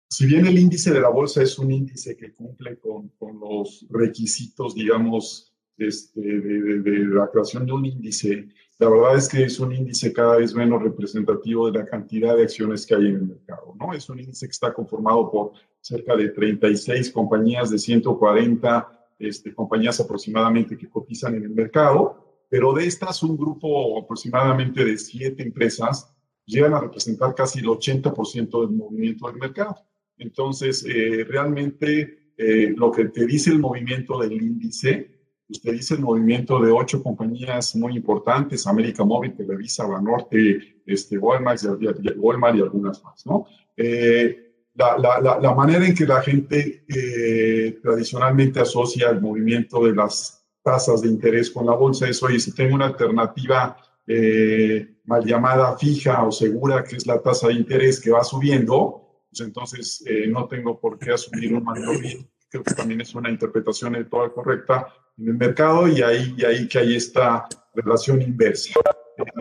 si bien el índice de la bolsa es un índice que cumple con, con los requisitos, digamos, este, de, de, la creación de un índice, la verdad es que es un índice cada vez menos representativo de la cantidad de acciones que hay en el mercado. ¿no? Es un índice que está conformado por cerca de 36 compañías de 140 este, compañías aproximadamente que cotizan en el mercado, pero de estas un grupo aproximadamente de siete empresas llegan a representar casi el 80% del movimiento del mercado. Entonces, eh, realmente eh, lo que te dice el movimiento del índice, usted pues dice el movimiento de ocho compañías muy importantes, América Móvil, Televisa, Banorte, este, Walmart, y, Walmart y algunas más, ¿no? Eh, la, la, la, manera en que la gente eh, tradicionalmente asocia el movimiento de las tasas de interés con la bolsa es, oye, si tengo una alternativa eh, mal llamada fija o segura, que es la tasa de interés que va subiendo, pues entonces eh, no tengo por qué asumir un mayor riesgo. Creo que también es una interpretación toda correcta en el mercado y ahí, y ahí que hay esta relación inversa.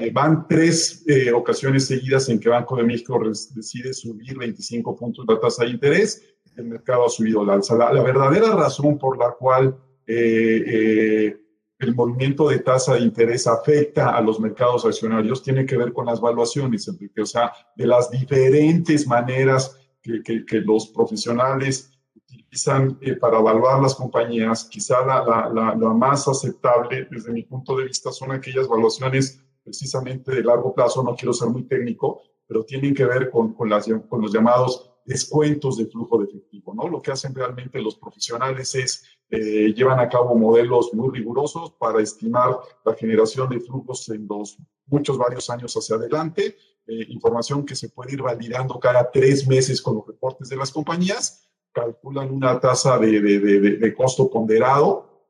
Eh, van tres eh, ocasiones seguidas en que Banco de México decide subir 25 puntos la tasa de interés, el mercado ha subido la alza. La, verdadera razón por la cual eh, el movimiento de tasa de interés afecta a los mercados accionarios tiene que ver con las valuaciones, Enrique, o sea, de las diferentes maneras que, que, los profesionales utilizan para evaluar las compañías, quizá la, la, la, más aceptable desde mi punto de vista son aquellas valuaciones precisamente de largo plazo, no quiero ser muy técnico, pero tienen que ver con, con, las, con los llamados descuentos de flujo de efectivo, ¿no? Lo que hacen realmente los profesionales es eh, llevan a cabo modelos muy rigurosos para estimar la generación de flujos en los muchos varios años hacia adelante, eh, información que se puede ir validando cada tres meses con los reportes de las compañías, calculan una tasa de, de, de, de costo ponderado,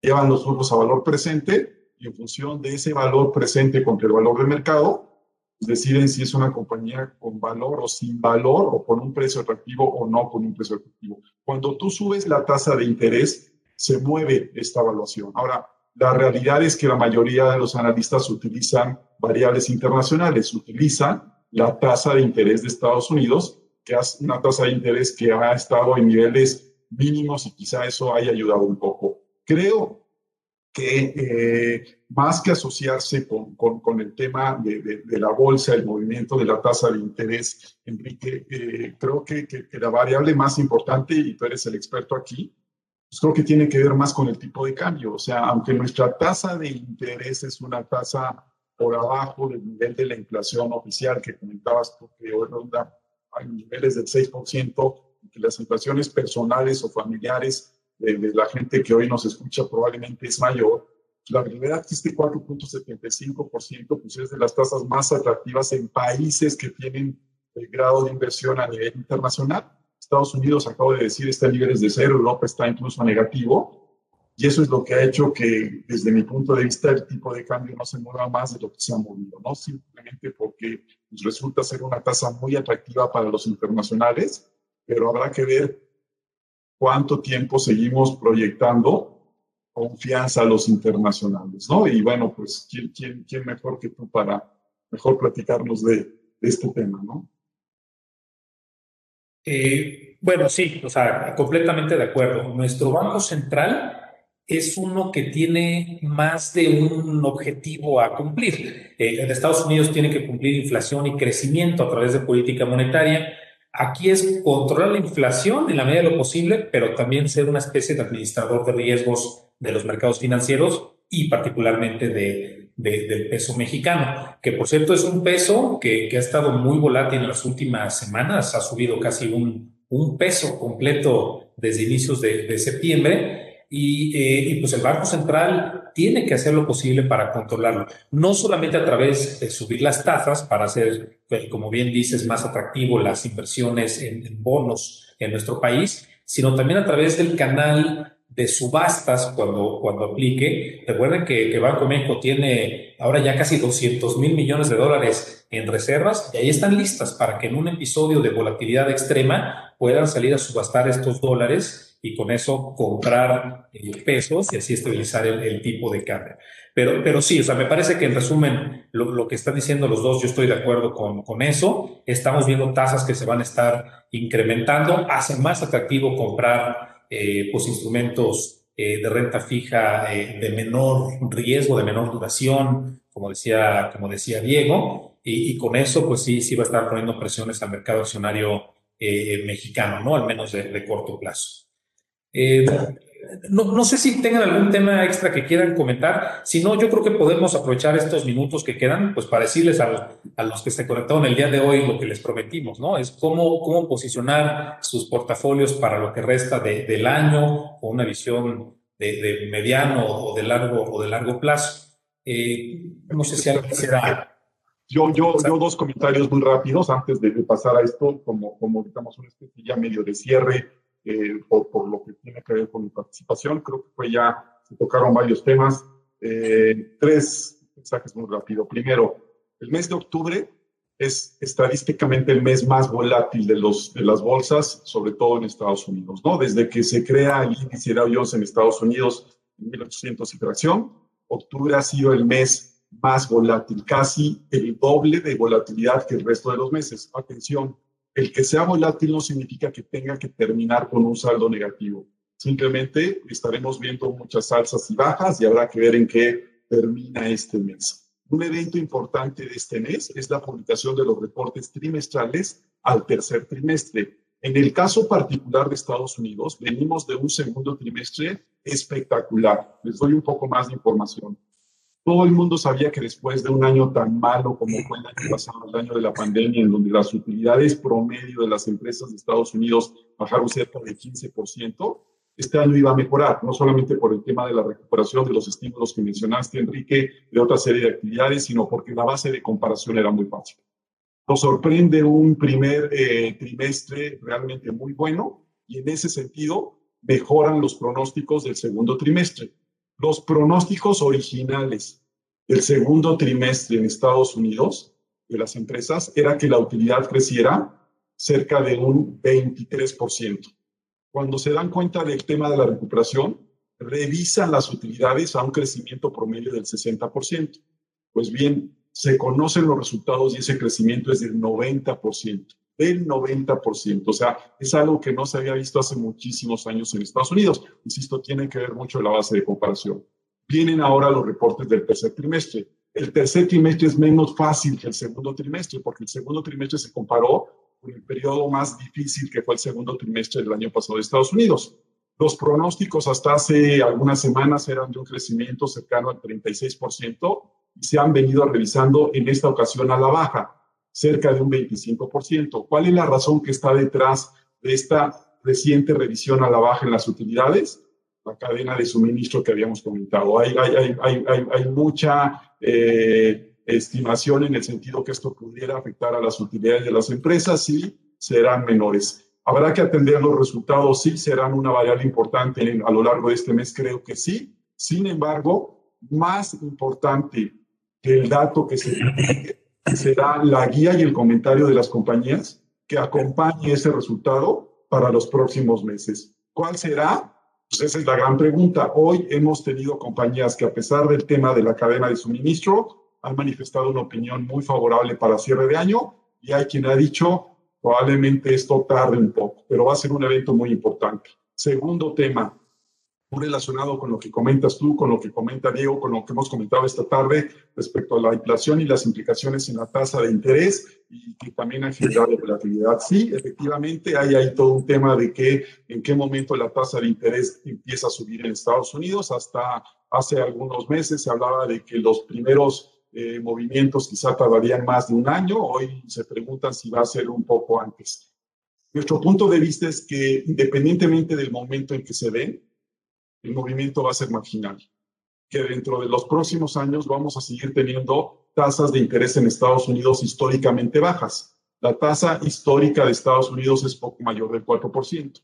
llevan los flujos a valor presente y en función de ese valor presente contra el valor de mercado, deciden si es una compañía con valor o sin valor o con un precio atractivo o no con un precio atractivo. Cuando tú subes la tasa de interés, se mueve esta evaluación. Ahora, la realidad es que la mayoría de los analistas utilizan variables internacionales, utilizan la tasa de interés de Estados Unidos, que es una tasa de interés que ha estado en niveles mínimos y quizá eso haya ayudado un poco. Creo que eh, más que asociarse con, con, el tema de, de, la bolsa, el movimiento de la tasa de interés, Enrique, eh, creo que, que, la variable más importante, y tú eres el experto aquí, pues creo que tiene que ver más con el tipo de cambio. O sea, aunque nuestra tasa de interés es una tasa por abajo del nivel de la inflación oficial que comentabas tú, que hoy ronda a niveles del 6%, que las inflaciones personales o familiares de, la gente que hoy nos escucha probablemente es mayor, la realidad es que este 4.75% pues es de las tasas más atractivas en países que tienen el grado de inversión a nivel internacional. Estados Unidos, acabo de decir, está en niveles de cero, Europa está incluso negativo, y eso es lo que ha hecho que, desde mi punto de vista, el tipo de cambio no se mueva más de lo que se ha movido, ¿no? Simplemente porque pues, resulta ser una tasa muy atractiva para los internacionales, pero habrá que ver cuánto tiempo seguimos proyectando confianza a los internacionales, ¿no? Y bueno, pues, ¿quién, mejor que tú para mejor platicarnos de, este tema, ¿no? Eh, bueno, sí, o sea, completamente de acuerdo. Nuestro Banco Central es uno que tiene más de un objetivo a cumplir. Eh, en Estados Unidos tiene que cumplir inflación y crecimiento a través de política monetaria. Aquí es controlar la inflación en la medida de lo posible, pero también ser una especie de administrador de riesgos de los mercados financieros y particularmente de, del peso mexicano, que por cierto es un peso que, ha estado muy volátil en las últimas semanas, ha subido casi un, un peso completo desde inicios de, de septiembre y, eh, pues el Banco Central tiene que hacer lo posible para controlarlo, no solamente a través de subir las tasas para hacer, pues, como bien dices, más atractivo las inversiones en, bonos en nuestro país, sino también a través del canal de subastas cuando, cuando aplique. Recuerden que, que Banco México tiene ahora ya casi 200 mil millones de dólares en reservas y ahí están listas para que en un episodio de volatilidad extrema puedan salir a subastar estos dólares y con eso comprar eh, pesos y así estabilizar el, tipo de cambio. Pero, pero sí, o sea, me parece que en resumen lo, lo, que están diciendo los dos, yo estoy de acuerdo con, con eso. Estamos viendo tasas que se van a estar incrementando. Hace más atractivo comprar eh, pues instrumentos eh, de renta fija de menor riesgo, de menor duración, como decía, como decía Diego. Y, y, con eso, pues sí, sí va a estar poniendo presiones al mercado accionario mexicano, ¿no? Al menos de, de corto plazo. Eh, no, no, sé si tengan algún tema extra que quieran comentar. Si no, yo creo que podemos aprovechar estos minutos que quedan, pues para decirles a, a los que se conectaron el día de hoy lo que les prometimos, ¿no? Es cómo, cómo posicionar sus portafolios para lo que resta de, del año o una visión de, de, mediano o de largo o de largo plazo. Eh, no sé si algo quisiera. Yo, yo, yo dos comentarios muy rápidos antes de, pasar a esto, como, como digamos, una especie ya medio de cierre eh, por, lo que tiene que ver con mi participación. Creo que fue ya, se tocaron varios temas. Eh, tres mensajes muy rápido. Primero, el mes de octubre es estadísticamente el mes más volátil de, los, de las bolsas, sobre todo en Estados Unidos. ¿no? Desde que se crea el índice Dow Jones en Estados Unidos en 1800 y fracción, octubre ha sido el mes más volátil, casi el doble de volatilidad que el resto de los meses. Atención, el que sea volátil no significa que tenga que terminar con un saldo negativo. Simplemente estaremos viendo muchas alzas y bajas y habrá que ver en qué termina este mes. Un evento importante de este mes es la publicación de los reportes trimestrales al tercer trimestre. En el caso particular de Estados Unidos, venimos de un segundo trimestre espectacular. Les doy un poco más de información. Todo el mundo sabía que después de un año tan malo como fue el año pasado, el año de la pandemia, en donde las utilidades promedio de las empresas de Estados Unidos bajaron cerca de 15%, este año iba a mejorar, no solamente por el tema de la recuperación de los estímulos que mencionaste, Enrique, de otra serie de actividades, sino porque la base de comparación era muy fácil. Nos sorprende un primer eh, trimestre realmente muy bueno y en ese sentido mejoran los pronósticos del segundo trimestre Los pronósticos originales del segundo trimestre en Estados Unidos de las empresas era que la utilidad creciera cerca de un 23%. Cuando se dan cuenta del tema de la recuperación, revisan las utilidades a un crecimiento promedio del 60%. Pues bien, se conocen los resultados y ese crecimiento es del 90%, del 90%. O sea, es algo que no se había visto hace muchísimos años en Estados Unidos. Insisto, tiene que ver mucho la base de comparación. Vienen ahora los reportes del tercer trimestre. El tercer trimestre es menos fácil que el segundo trimestre, porque el segundo trimestre se comparó con el periodo más difícil que fue el segundo trimestre del año pasado de Estados Unidos. Los pronósticos hasta hace algunas semanas eran de un crecimiento cercano al 36% y se han venido revisando en esta ocasión a la baja, cerca de un 25%. ¿Cuál es la razón que está detrás de esta reciente revisión a la baja en las utilidades? La cadena de suministro que habíamos comentado. Hay, mucha eh, estimación en el sentido que esto pudiera afectar a las utilidades de las empresas y serán menores. Habrá que atender los resultados, sí, serán una variable importante a lo largo de este mes, creo que sí. Sin embargo, más importante el dato que se será la guía y el comentario de las compañías que acompañe ese resultado para los próximos meses. ¿Cuál será? Pues esa es la gran pregunta. Hoy hemos tenido compañías que a pesar del tema de la cadena de suministro han manifestado una opinión muy favorable para cierre de año y hay quien ha dicho probablemente esto tarde un poco, pero va a ser un evento muy importante. Segundo tema, muy relacionado con lo que comentas tú, con lo que comenta Diego, con lo que hemos comentado esta tarde respecto a la inflación y las implicaciones en la tasa de interés y que también ha generado volatilidad. Sí, efectivamente, hay ahí todo un tema de que en qué momento la tasa de interés empieza a subir en Estados Unidos. Hasta hace algunos meses se hablaba de que los primeros eh, movimientos quizá tardarían más de un año. Hoy se preguntan si va a ser un poco antes. Nuestro punto de vista es que independientemente del momento en que se den, el movimiento va a ser marginal, que dentro de los próximos años vamos a seguir teniendo tasas de interés en Estados Unidos históricamente bajas. La tasa histórica de Estados Unidos es poco mayor del 4%.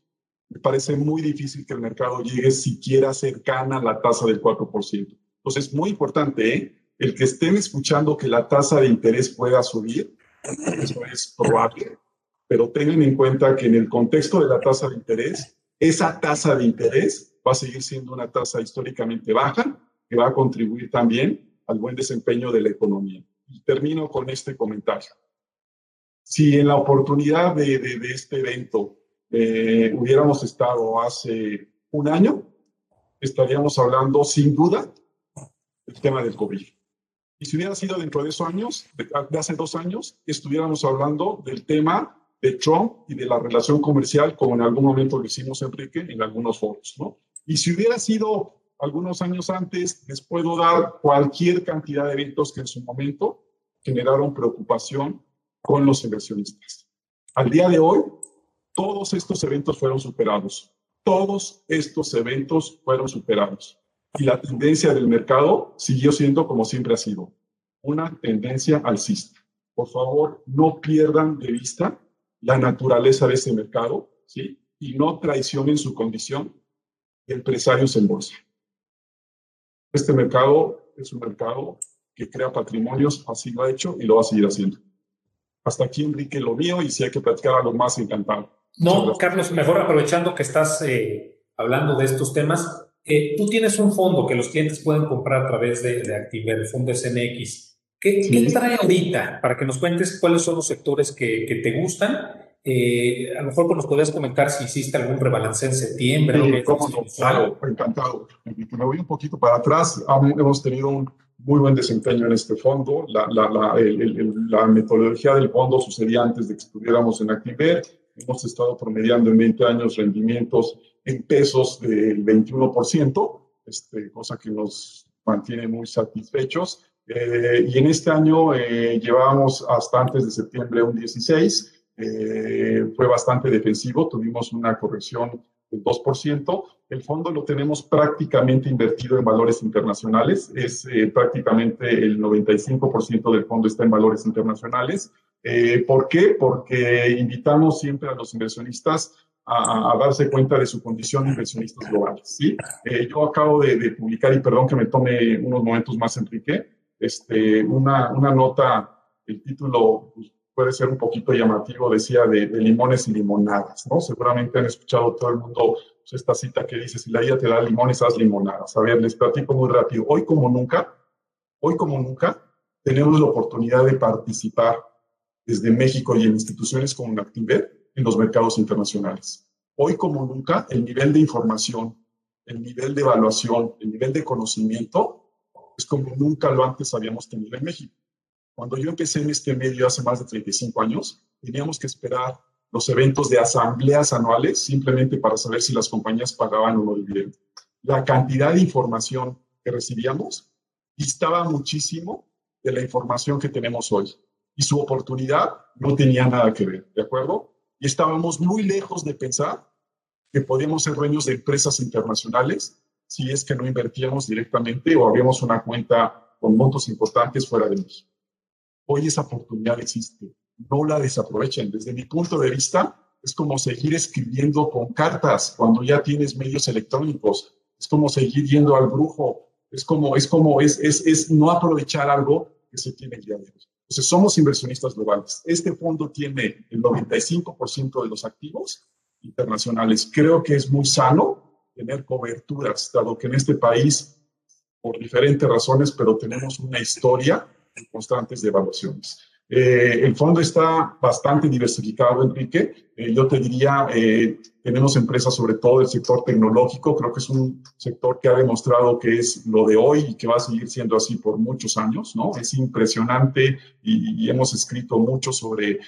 Me parece muy difícil que el mercado llegue siquiera cercana a la tasa del 4%. Entonces, es muy importante, ¿eh? el que estén escuchando que la tasa de interés pueda subir, eso es probable, pero tengan en cuenta que en el contexto de la tasa de interés, esa tasa de interés va a seguir siendo una tasa históricamente baja, que va a contribuir también al buen desempeño de la economía. Y termino con este comentario. Si en la oportunidad de, de, este evento eh, hubiéramos estado hace un año, estaríamos hablando sin duda del tema del COVID. Y si hubiera sido dentro de esos años, de, hace dos años, estuviéramos hablando del tema de Trump y de la relación comercial, como en algún momento lo hicimos, Enrique, en algunos foros, ¿no? Y si hubiera sido algunos años antes, les puedo dar cualquier cantidad de eventos que en su momento generaron preocupación con los inversionistas. Al día de hoy, todos estos eventos fueron superados. Todos estos eventos fueron superados y la tendencia del mercado siguió siendo como siempre ha sido, una tendencia alcista. Por favor, no pierdan de vista la naturaleza de ese mercado, ¿sí? Y no traicionen su condición empresarios en bolsa. Este mercado es un mercado que crea patrimonios, así lo ha hecho y lo va a seguir haciendo. Hasta aquí, Enrique, lo mío, y si hay que platicar algo más, encantado. No, Carlos, mejor aprovechando que estás eh, hablando de estos temas, eh, tú tienes un fondo que los clientes pueden comprar a través de, de Activer, el fondo SNX. ¿Qué, ¿Qué, trae ahorita? Para que nos cuentes cuáles son los sectores que, que te gustan. Eh, a lo mejor nos podrías comentar si hiciste algún rebalance en septiembre. Sí, cómo no, claro, encantado. Me voy un poquito para atrás. Hemos tenido un muy buen desempeño en este fondo. La, la, la, el, la metodología del fondo sucedía antes de que estuviéramos en Activer. Hemos estado promediando en 20 años rendimientos en pesos del 21%, este, cosa que nos mantiene muy satisfechos. Eh, y en este año eh, llevábamos hasta antes de septiembre un 16, eh, fue bastante defensivo, tuvimos una corrección del 2%. El fondo lo tenemos prácticamente invertido en valores internacionales, es eh, prácticamente el 95% del fondo está en valores internacionales. Eh, ¿Por qué? Porque invitamos siempre a los inversionistas a, darse cuenta de su condición de inversionistas globales. ¿sí? Eh, yo acabo de, publicar, y perdón que me tome unos momentos más, Enrique, este, una, una nota, el título pues, puede ser un poquito llamativo, decía de, limones y limonadas, ¿no? Seguramente han escuchado todo el mundo pues, esta cita que dice, si la vida te da limones, haz limonadas. A ver, les platico muy rápido. Hoy como nunca, hoy como nunca, tenemos la oportunidad de participar desde México y en instituciones como Actinver en los mercados internacionales. Hoy como nunca, el nivel de información, el nivel de evaluación, el nivel de conocimiento es como nunca lo antes habíamos tenido en México. Cuando yo empecé en este medio hace más de 35 años, teníamos que esperar los eventos de asambleas anuales simplemente para saber si las compañías pagaban o no dividendos. La cantidad de información que recibíamos distaba muchísimo de la información que tenemos hoy. Y su oportunidad no tenía nada que ver, ¿de acuerdo? Y estábamos muy lejos de pensar que podíamos ser dueños de empresas internacionales si es que no invertíamos directamente o abríamos una cuenta con montos importantes fuera de México. Hoy esa oportunidad existe. No la desaprovechen. Desde mi punto de vista, es como seguir escribiendo con cartas cuando ya tienes medios electrónicos. Es como seguir yendo al brujo. Es como, es como, es, es, es no aprovechar algo que se tiene ya de Entonces, somos inversionistas globales. Este fondo tiene el 95% de los activos internacionales. Creo que es muy sano tener coberturas, dado que en este país, por diferentes razones, pero tenemos una historia constantes de evaluaciones. Eh, el fondo está bastante diversificado, Enrique. Eh, yo te diría, eh, tenemos empresas sobre todo del sector tecnológico. Creo que es un sector que ha demostrado que es lo de hoy y que va a seguir siendo así por muchos años, ¿no? Es impresionante y, y hemos escrito mucho sobre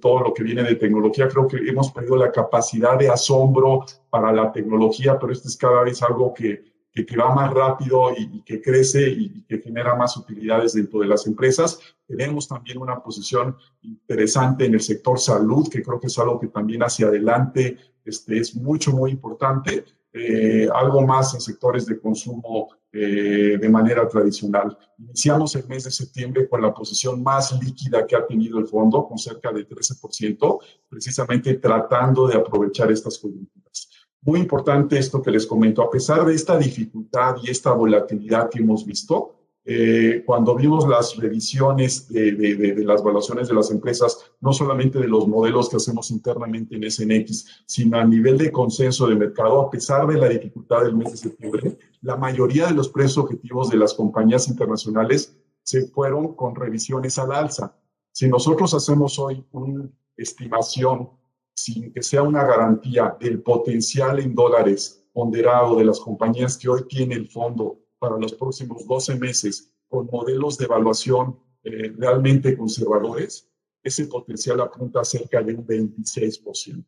todo lo que viene de tecnología. Creo que hemos perdido la capacidad de asombro para la tecnología, pero esto es cada vez algo que que, va más rápido y, que crece y, que genera más utilidades dentro de las empresas. Tenemos también una posición interesante en el sector salud, que creo que es algo que también hacia adelante este, es mucho, muy importante. Eh, algo más en sectores de consumo eh, de manera tradicional. Iniciamos el mes de septiembre con la posición más líquida que ha tenido el fondo, con cerca de 13%, precisamente tratando de aprovechar estas coyunturas. Muy importante esto que les comento, a pesar de esta dificultad y esta volatilidad que hemos visto, eh, cuando vimos las revisiones de, de, las evaluaciones de las empresas, no solamente de los modelos que hacemos internamente en SNX, sino a nivel de consenso de mercado, a pesar de la dificultad del mes de septiembre, la mayoría de los precios objetivos de las compañías internacionales se fueron con revisiones al alza. Si nosotros hacemos hoy una estimación sin que sea una garantía del potencial en dólares ponderado de las compañías que hoy tiene el fondo para los próximos 12 meses con modelos de evaluación eh, realmente conservadores, ese potencial apunta a cerca de un 26%.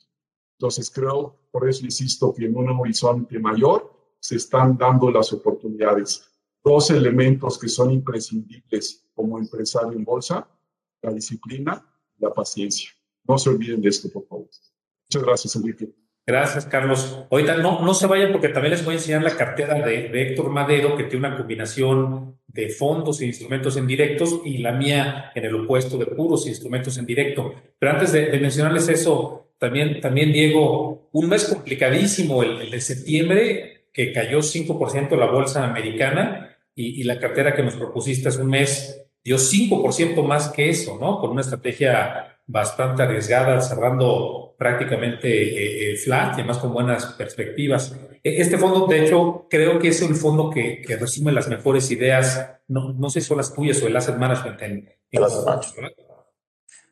Entonces creo, por eso insisto, que en un horizonte mayor se están dando las oportunidades. Dos elementos que son imprescindibles como empresario en bolsa, la disciplina y la paciencia. No se olviden de esto, por favor. Muchas gracias, Enrique. Gracias, Carlos. Ahorita no, no se vayan porque también les voy a enseñar la cartera de, Héctor Madero, que tiene una combinación de fondos e instrumentos en directos y la mía en el opuesto de puros instrumentos en directo. Pero antes de, mencionarles eso, también, también, Diego, un mes complicadísimo, el, de septiembre, que cayó 5% la bolsa americana y, y la cartera que nos propusiste es un mes dio 5% más que eso, ¿no? Con una estrategia bastante arriesgada, cerrando prácticamente eh, eh, flat y además con buenas perspectivas. E, este fondo, de hecho, creo que es el fondo que, que resume las mejores ideas, no, no sé si son las tuyas o el asset management en,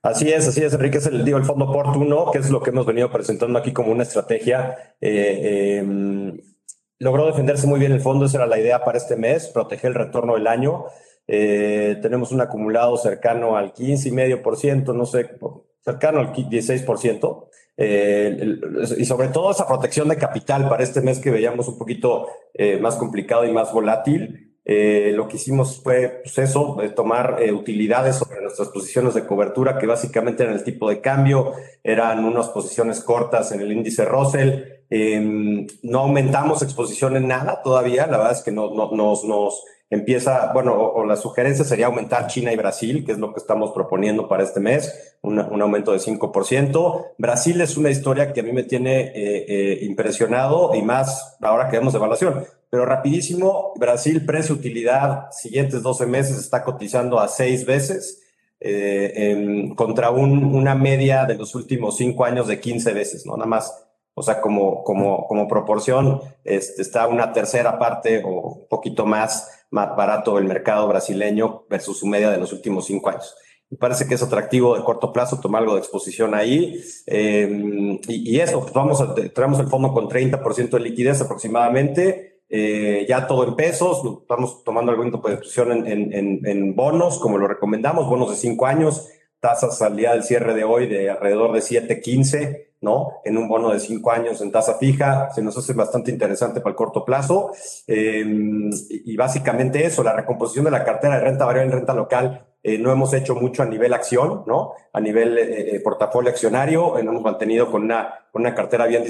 Así es, así es, Enrique, es el, digo, el fondo oportuno, que es lo que hemos venido presentando aquí como una estrategia. Eh, em, logró defenderse muy bien el fondo, esa era la idea para este mes, proteger el retorno del año. Eh, tenemos un acumulado cercano al 15,5%, no sé, cercano al 16%. Eh, y sobre todo esa protección de capital para este mes que veíamos un poquito eh, más complicado y más volátil. lo que hicimos fue pues eso, tomar utilidades sobre nuestras posiciones de cobertura, que básicamente eran el tipo de cambio, eran unas posiciones cortas en el índice Russell. Em, no aumentamos exposición en nada todavía, la verdad es que no, nos, nos empieza, bueno, o, la sugerencia sería aumentar China y Brasil, que es lo que estamos proponiendo para este mes, un aumento de 5%. Brasil es una historia que a mí me tiene eh, eh, impresionado y más ahora que vemos evaluación. Pero rapidísimo, Brasil precio-utilidad, siguientes 12 meses está cotizando a seis veces. Eh, contra un, una media de los últimos cinco años de 15 veces, ¿no? Nada más o sea, como, como, como proporción, este, está una tercera parte o un poquito más, más barato el mercado brasileño versus su media de los últimos cinco años. Me parece que es atractivo de corto plazo tomar algo de exposición ahí. Em, y, eso, pues vamos a, traemos el fondo con 30% de liquidez aproximadamente. Eh, ya todo en pesos, estamos tomando alguna posición en, en, en, bonos, como lo recomendamos, bonos de cinco años, tasas al día del cierre de hoy de alrededor de 7.15 ¿no? En un bono de cinco años en tasa fija, se nos hace bastante interesante para el corto plazo. Em, y, básicamente eso, la recomposición de la cartera de renta variable en renta local, eh, no hemos hecho mucho a nivel acción, ¿no? A nivel eh, eh, portafolio accionario, hemos mantenido con una, una cartera bien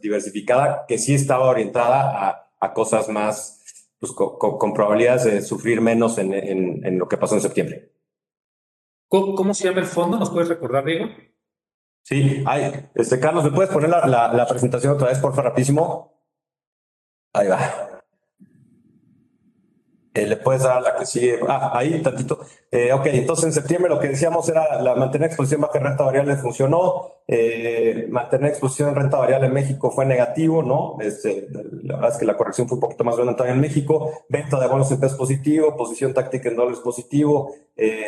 diversificada que sí estaba orientada a, a cosas más, pues, con, probabilidades de sufrir menos en, en, en, lo que pasó en septiembre. ¿Cómo, ¿Cómo se llama el fondo? ¿Nos puedes recordar, Diego? Sí, este, Carlos, ¿me puedes poner la presentación otra vez, por favor, rapidísimo? Ahí va. Eh, le puedes dar la que sigue. Ah, ahí tantito. Eh, ok, entonces en septiembre lo que decíamos era la mantener exposición baja en renta variable funcionó. Eh, mantener exposición en renta variable en México fue negativo, ¿no? Este, la verdad es que la corrección fue un poquito más grande también en México. Venta de bonos en pesos positivo, posición táctica en dólares positivo.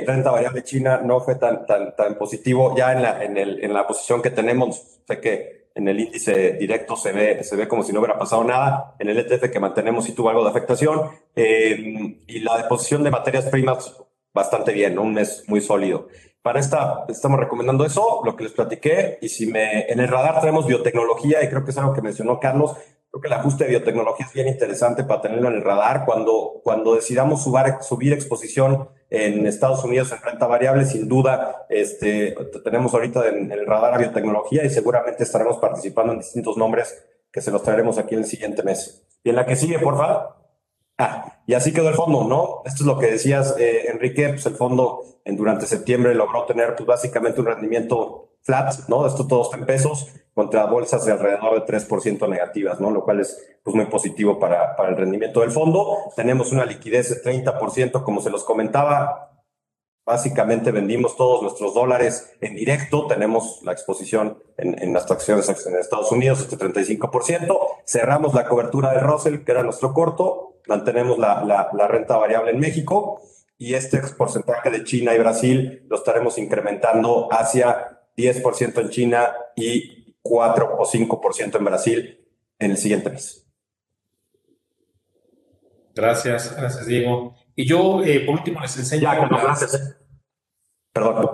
renta variable china no fue tan, tan, tan positivo. Ya en la, en, el, en la posición que tenemos, sé que en el índice directo se ve, se ve como si no hubiera pasado nada. En el ETF que mantenemos sí tuvo algo de afectación. Eh, y la deposición de materias primas bastante bien, un mes muy sólido. Para esta estamos recomendando eso, lo que les platiqué. Y si me en el radar tenemos biotecnología, y creo que es algo que mencionó Carlos, Creo que el ajuste de biotecnología es bien interesante para tenerlo en el radar. Cuando, cuando decidamos subir exposición en Estados Unidos en renta variable, sin duda, este, tenemos ahorita en, el radar a biotecnología y seguramente estaremos participando en distintos nombres que se los traeremos aquí en el siguiente mes. Y en la que sigue, por favor. Ah, y así quedó el fondo, ¿no? Esto es lo que decías, eh, Enrique, pues el fondo en, durante septiembre logró tener pues, básicamente un rendimiento flat, ¿no? Esto todo en pesos contra bolsas de alrededor de 3% negativas, ¿no? Lo cual es pues, muy positivo para, para el rendimiento del fondo. Tenemos una liquidez de 30%, como se los comentaba. Básicamente vendimos todos nuestros dólares en directo, tenemos la exposición en, en las acciones en Estados Unidos, este 35%. Cerramos la cobertura de Russell, que era nuestro corto, mantenemos la, la, la renta variable en México y este porcentaje de China y Brasil lo estaremos incrementando hacia 10% en China y 4 o 5% en Brasil en el siguiente mes. Gracias, gracias Diego. Y yo, eh, por último, les enseño... Ya, gracias. Eh. Perdón.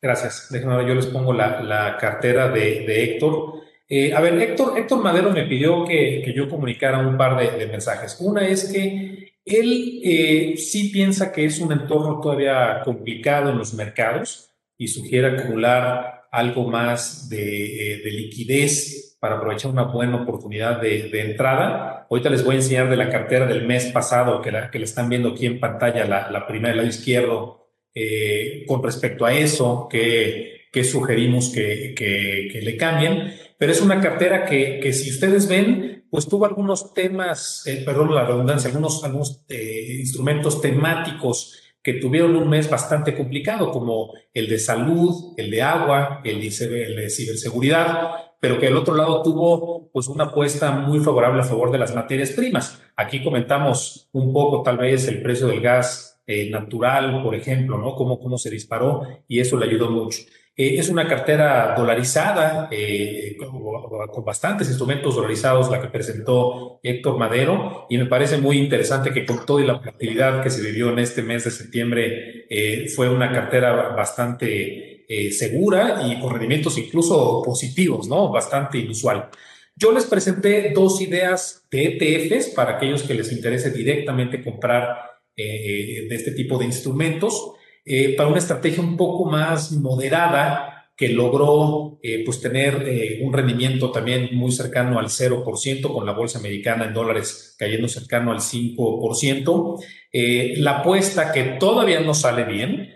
Gracias. Déjenme, yo les pongo la, cartera de, Héctor. Eh, a ver, Héctor, Héctor Madero me pidió que, yo comunicara un par de, de, mensajes. Una es que él sí piensa que es un entorno todavía complicado en los mercados y sugiere acumular algo más de, eh, liquidez para aprovechar una buena oportunidad de, entrada. Ahorita les voy a enseñar de la cartera del mes pasado, que la que le están viendo aquí en pantalla, la, primera del lado izquierdo, eh, con respecto a eso, que, que sugerimos que, que, le cambien. Pero es una cartera que, que si ustedes ven, pues tuvo algunos temas, eh, perdón la redundancia, algunos, algunos instrumentos temáticos que tuvieron un mes bastante complicado, como el de salud, el de agua, el de, ciberseguridad, pero que al otro lado tuvo pues una apuesta muy favorable a favor de las materias primas. Aquí comentamos un poco tal vez el precio del gas eh, natural, por ejemplo, ¿no? Cómo, cómo se disparó y eso le ayudó mucho. Eh, es una cartera dolarizada, eh, con, bastantes instrumentos dolarizados, la que presentó Héctor Madero, y me parece muy interesante que con toda la actividad que se vivió en este mes de septiembre, eh, fue una cartera bastante segura y con rendimientos incluso positivos, ¿no? Bastante inusual. Yo les presenté dos ideas de ETFs para aquellos que les interese directamente comprar de este tipo de instrumentos. Eh, para una estrategia un poco más moderada, que logró eh, pues tener eh, un rendimiento también muy cercano al 0%, con la bolsa americana en dólares cayendo cercano al 5%. Eh, la apuesta que todavía no sale bien,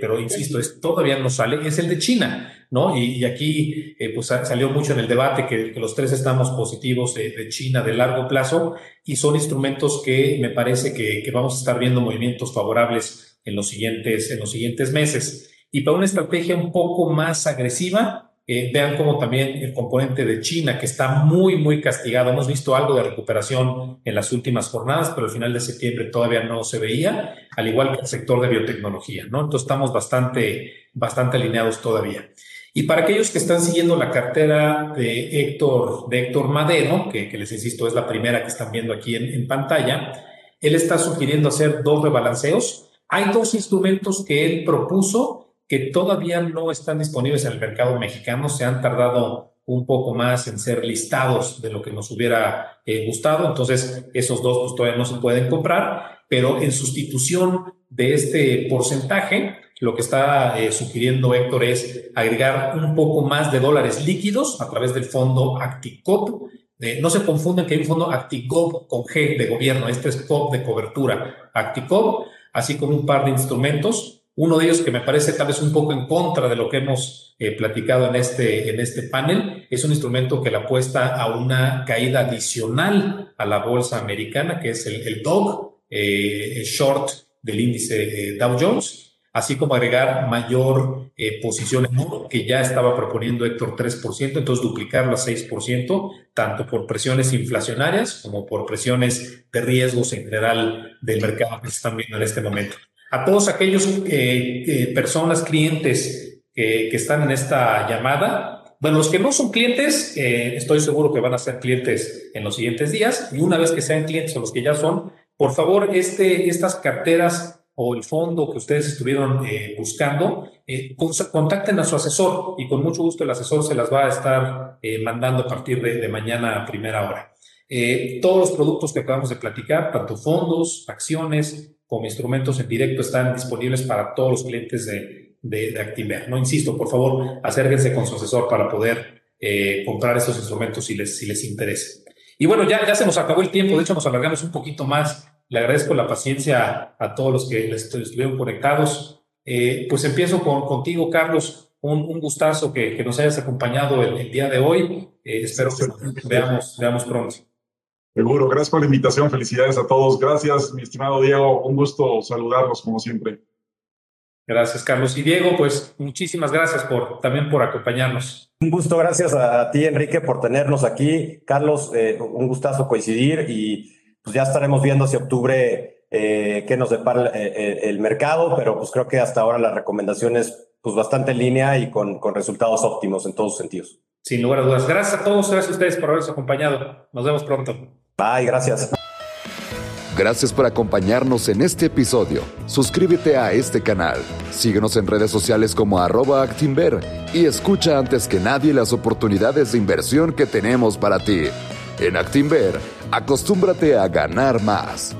pero insisto, es, todavía no sale, es el de China, ¿no? Y, aquí pues salió mucho en el debate que, los tres estamos positivos de, China de largo plazo y son instrumentos que me parece que, que vamos a estar viendo movimientos favorables en los siguientes, en los siguientes meses. Y para una estrategia un poco más agresiva, eh, vean como también el componente de China, que está muy, muy castigado. Hemos visto algo de recuperación en las últimas jornadas, pero al final de septiembre todavía no se veía, al igual que el sector de biotecnología, ¿no? Entonces estamos bastante, bastante alineados todavía. Y para aquellos que están siguiendo la cartera de Héctor, de Héctor Madero, que, les insisto es la primera que están viendo aquí en, en pantalla, él está sugiriendo hacer dos rebalanceos. Hay dos instrumentos que él propuso que todavía no están disponibles en el mercado mexicano, se han tardado un poco más en ser listados de lo que nos hubiera eh, gustado, entonces esos dos pues, todavía no se pueden comprar, pero en sustitución de este porcentaje, lo que está eh, sugiriendo Héctor es agregar un poco más de dólares líquidos a través del fondo Acticop. Eh, no se confunden que hay un fondo Acticop con G de gobierno, este es COP de cobertura, Acticop, así como un par de instrumentos. Uno de ellos que me parece tal vez un poco en contra de lo que hemos eh, platicado en este, en este panel es un instrumento que le apuesta a una caída adicional a la bolsa americana, que es el, el DOG, eh, short del índice eh, Dow Jones, así como agregar mayor posición en oro, que ya estaba proponiendo Héctor 3%, entonces duplicarlo a 6%, tanto por presiones inflacionarias como por presiones de riesgos en general del mercado que se están viendo en este momento a todos aquellos eh, personas, clientes que, están en esta llamada. Bueno, los que no son clientes, eh, estoy seguro que van a ser clientes en los siguientes días. Y una vez que sean clientes o los que ya son, por favor, este, estas carteras o el fondo que ustedes estuvieron eh, buscando, contacten a su asesor y con mucho gusto el asesor se las va a estar mandando a partir de, de, mañana a primera hora. todos los productos que acabamos de platicar, tanto fondos, acciones, como instrumentos en directo están disponibles para todos los clientes de, de, Activer. No insisto, por favor, acérquense con su asesor para poder eh, comprar esos instrumentos si les, si les interesa. Y bueno, ya, ya se nos acabó el tiempo, de hecho nos alargamos un poquito más. Le agradezco la paciencia a todos los que estuvieron conectados. Eh, pues empiezo con, contigo, Carlos. Un, un gustazo que, que, nos hayas acompañado el, día de hoy. Eh, espero que veamos, veamos pronto. Seguro, gracias por la invitación, felicidades a todos. Gracias, mi estimado Diego, un gusto saludarlos como siempre. Gracias, Carlos. Y Diego, pues muchísimas gracias por también por acompañarnos. Un gusto, gracias a ti, Enrique, por tenernos aquí. Carlos, eh, un gustazo coincidir y pues ya estaremos viendo si octubre eh, qué nos depara el mercado, pero pues creo que hasta ahora la recomendación es pues bastante en línea y con, con resultados óptimos en todos sentidos. Sin lugar a dudas. Gracias a todos, gracias a ustedes por habernos acompañado. Nos vemos pronto. Bye, gracias. Gracias por acompañarnos en este episodio. Suscríbete a este canal, síguenos en redes sociales como arroba Actinver y escucha antes que nadie las oportunidades de inversión que tenemos para ti. En Actinver, acostúmbrate a ganar más.